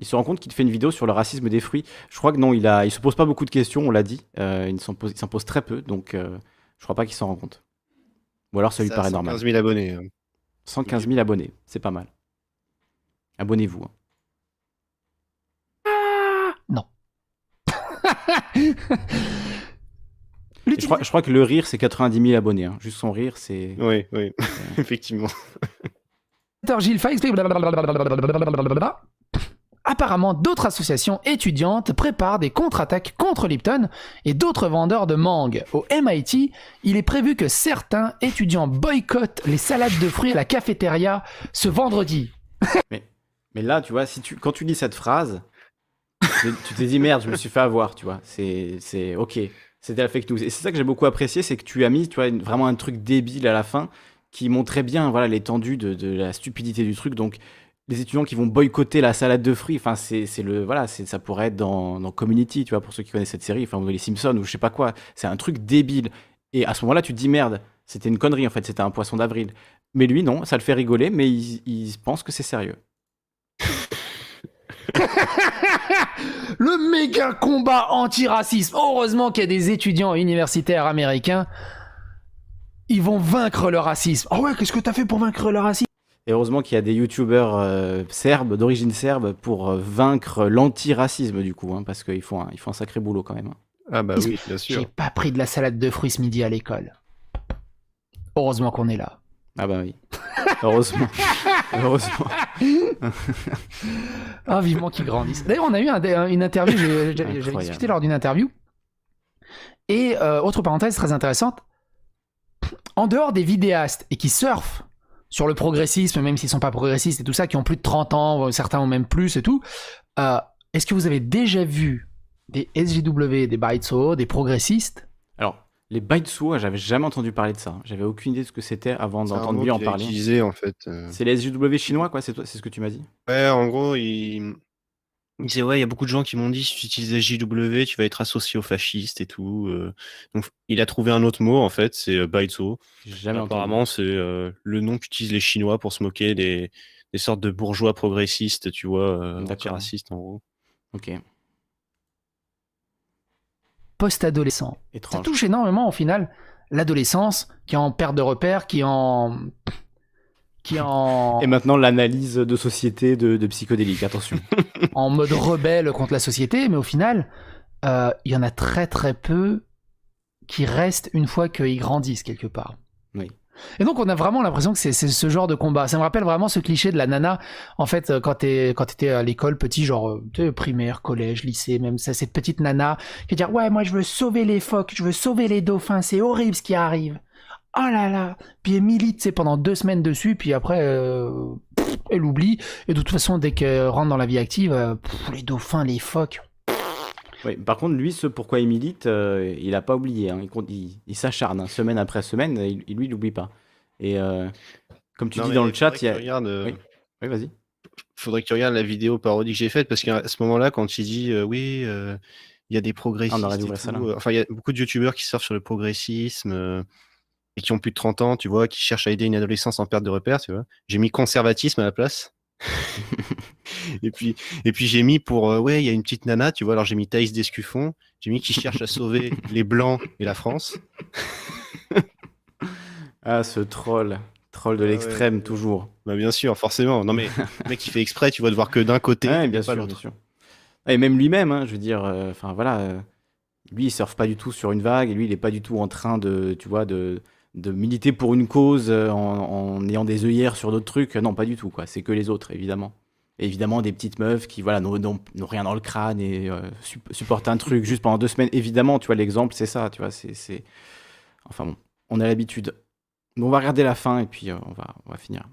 Il se rend compte qu'il te fait une vidéo sur le racisme des fruits. Je crois que non, il a, il se pose pas beaucoup de questions, on l'a dit. Euh, il s'en pose, il s'en pose très peu, donc euh, je crois pas qu'il s'en rend compte. Ou alors ça lui Ça, paraît 115 normal. 000 abonnés. hein. 115 000 abonnés, c'est pas mal. Abonnez-vous. hein. Non. Je, crois, je crois que le rire, c'est 90 000 abonnés. hein. Juste son rire, c'est. Oui, oui, effectivement. Gilles. Apparemment, d'autres associations étudiantes préparent des contre-attaques contre Lipton et d'autres vendeurs de mangue. Au MIT, il est prévu que certains étudiants boycottent les salades de fruits à la cafétéria ce vendredi. Mais là, tu vois, quand tu lis cette phrase, tu t'es dit merde, je me suis fait avoir, tu vois. C'est, ok. C'était la fake news. Et c'est ça que j'ai beaucoup apprécié, c'est que tu as mis, tu vois, vraiment un truc débile à la fin qui montrait bien, voilà, l'étendue de, de la stupidité du truc. Donc, les étudiants qui vont boycotter la salade de fruits, enfin, c'est, le, voilà, ça pourrait être dans, dans Community, tu vois, pour ceux qui connaissent cette série, enfin, les Simpsons ou je sais pas quoi. C'est un truc débile. Et à ce moment-là, tu te dis merde, c'était une connerie en fait, c'était un poisson d'avril. Mais lui, non, ça le fait rigoler, mais il, il pense que c'est sérieux. Le méga combat anti-racisme. Heureusement qu'il y a des étudiants universitaires américains. Ils vont vaincre le racisme. Oh ouais, qu'est-ce que t'as fait pour vaincre le racisme? Et heureusement qu'il y a des youtubeurs euh, serbes, d'origine serbe, pour euh, vaincre l'antiracisme, du coup, hein, parce qu'ils font, un- ils font un sacré boulot quand même. hein. Ah bah oui, bien J'ai sûr. pas pris de la salade de fruits ce midi à l'école? Heureusement qu'on est là. Ah bah oui. Heureusement. Heureusement. Ah, vivement qu'ils grandissent. D'ailleurs, on a eu un- une interview, j'ai- j'avais j'avais Incroyable. discuté lors d'une interview. Et euh, autre parenthèse très intéressante, en dehors des vidéastes et qui surfent sur le progressisme, même s'ils sont pas progressistes et tout ça, qui ont plus de 30 ans, certains ont même plus et tout, euh, est-ce que vous avez déjà vu des SJW, des Baitso, des progressistes? Alors, les Baitsuo, j'avais jamais entendu parler de ça. J'avais aucune idée de ce que c'était avant d'entendre lui en parler. utilisé, en fait. euh. C'est les SJW chinois, quoi, c'est toi- c'est ce que tu m'as dit Ouais, en gros, il... il disait ouais, il y a beaucoup de gens qui m'ont dit si tu utilises JW, tu vas être associé aux fascistes et tout. euh. Donc, il a trouvé un autre mot en fait, c'est euh, Baizuo. J'ai jamais entendu. Apparemment, c'est euh, le nom qu'utilisent les Chinois pour se moquer des, des sortes de bourgeois progressistes, tu vois, euh, antiracistes en gros. Ok, post-adolescents Ça touche énormément au final l'adolescence qui est en perte de repères, qui est en. Qui est en, Et maintenant, l'analyse de société de, de psychodélique, attention. en mode rebelle contre la société, mais au final, euh, il y en a très très peu qui restent une fois qu'ils grandissent quelque part. Oui. Et donc on a vraiment l'impression que c'est ce genre de combat. Ça me rappelle vraiment ce cliché de la nana, en fait, euh, quand t'étais à l'école, petit, genre euh, primaire, collège, lycée, même ça, cette petite nana qui va dire ouais moi je veux sauver les phoques, je veux sauver les dauphins, c'est horrible ce qui arrive. Oh là là Puis elle milite, c'est pendant deux semaines dessus, puis après euh, pff, elle oublie. Et de toute façon, dès qu'elle rentre dans la vie active, euh, pff, les dauphins, les phoques. Oui, par contre, lui, ce pourquoi il milite, euh, il a pas oublié. hein. Il, compte- il- il s'acharne hein, semaine après semaine, il- lui, il n'oublie pas. Et euh, comme tu Non, dis dans le chat, il y a. euh, Oui. Oui, vas-y. faudrait que tu regardes la vidéo parodie que j'ai faite parce qu'à ce moment-là, quand il dit euh, oui, euh, il y a des progressistes, Ah, on aurait dû et tout, là. euh, enfin il y a beaucoup de youtubeurs qui sortent sur le progressisme euh, et qui ont plus de 30 ans, tu vois, qui cherchent à aider une adolescence en perte de repères, tu vois. J'ai mis conservatisme à la place. et puis, et puis j'ai mis pour euh, ouais, il y a une petite nana, tu vois. Alors j'ai mis Thaïs Descuffon. J'ai mis qui cherche à sauver les blancs et la France. Ah, ce troll. Troll de Ah ouais, l'extrême, ouais. toujours. Bah bien sûr, forcément. Non mais le mec il fait exprès, tu vois, de voir que d'un côté, Ouais, bien pas sûr, bien sûr. Et même lui-même, hein, je veux dire, euh, enfin voilà, euh, lui il surfe pas du tout sur une vague, et lui il est pas du tout en train de, tu vois, de, de militer pour une cause euh, en, en ayant des œillères sur d'autres trucs. Non, pas du tout, quoi. C'est que les autres, évidemment. Et évidemment, des petites meufs qui, voilà, n'ont rien dans le crâne et euh, sup- supportent un truc juste pendant deux semaines. Évidemment, tu vois, l'exemple, c'est ça, tu vois, c'est, Enfin bon, on a l'habitude. On va regarder la fin et puis euh, on, va, on va finir.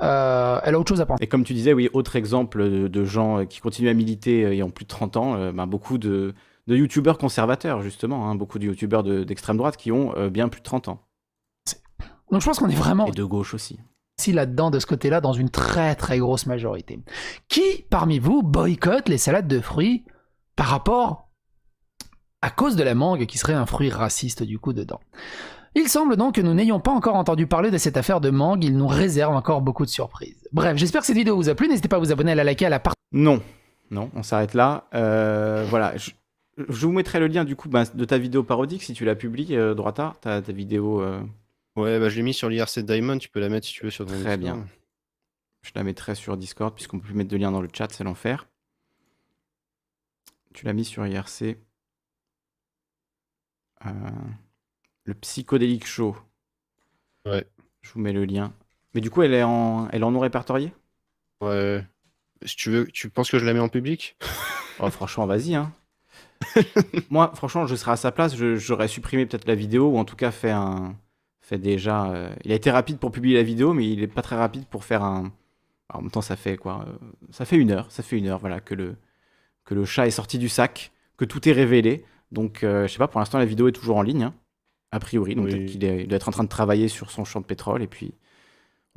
Euh, elle a autre chose à penser. Et comme tu disais, oui, autre exemple de, de gens qui continuent à militer et ont plus de 30 ans, ben, beaucoup de, de youtubeurs conservateurs, justement, hein, beaucoup de youtubeurs de- d'extrême droite qui ont bien plus de 30 ans. Donc je pense qu'on est vraiment Et de gauche aussi. aussi là-dedans, de ce côté-là, dans une très très grosse majorité. Qui, parmi vous, boycotte les salades de fruits par rapport à cause de la mangue, qui serait un fruit raciste du coup dedans? Il semble donc que nous n'ayons pas encore entendu parler de cette affaire de mangue, il nous réserve encore beaucoup de surprises. Bref, j'espère que cette vidéo vous a plu, n'hésitez pas à vous abonner, à la liker, à la partager. Non, non, on s'arrête là. Euh, voilà, je, je vous mettrai le lien du coup ben, de ta vidéo parodique si tu la publies, euh, Droita, ta, ta vidéo. euh, Ouais, bah je l'ai mis sur l'IRC Diamond, tu peux la mettre si tu veux sur ton Très Discord. bien. Je la mettrai sur Discord puisqu'on peut plus mettre de lien dans le chat, c'est l'enfer. Tu l'as mis sur IRC. Euh, le psychodélique show. Ouais. Je vous mets le lien. Mais du coup, elle est en, elle est en non répertorié Ouais. Si tu veux, tu penses que je la mets en public? Oh, franchement, vas-y. Hein. Moi, franchement, je serais à sa place, j'aurais supprimé peut-être la vidéo ou en tout cas fait un, fait déjà. euh, Il a été rapide pour publier la vidéo, mais il est pas très rapide pour faire un. En même temps, ça fait quoi euh, Ça fait une heure. Ça fait une heure, voilà, que le que le chat est sorti du sac, que tout est révélé. Donc, euh, je sais pas. Pour l'instant, la vidéo est toujours en ligne, hein, a priori. Donc, Oui. qu'il est- il doit être en train de travailler sur son champ de pétrole et puis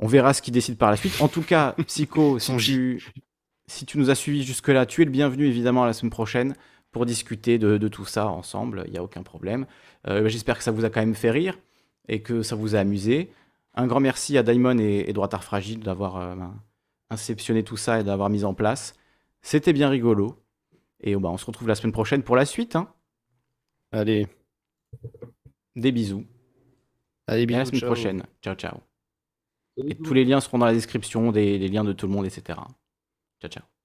on verra ce qu'il décide par la suite. En tout cas, Psycho, si tu, si tu nous as suivis jusque-là, tu es le bienvenu évidemment à la semaine prochaine pour discuter de, de tout ça ensemble. Il n'y a aucun problème. Euh, J'espère que ça vous a quand même fait rire et que ça vous a amusé. Un grand merci à Daimon et, et Droitard Fragile d'avoir euh, ben, inceptionné tout ça et d'avoir mis en place. C'était bien rigolo. Et oh, bah, on se retrouve la semaine prochaine pour la suite. hein. Allez, Des bisous. allez, Et à bisous, la semaine ciao. prochaine. Ciao, ciao. Et tous les liens seront dans la description, des, les liens de tout le monde, etc. Ciao, ciao.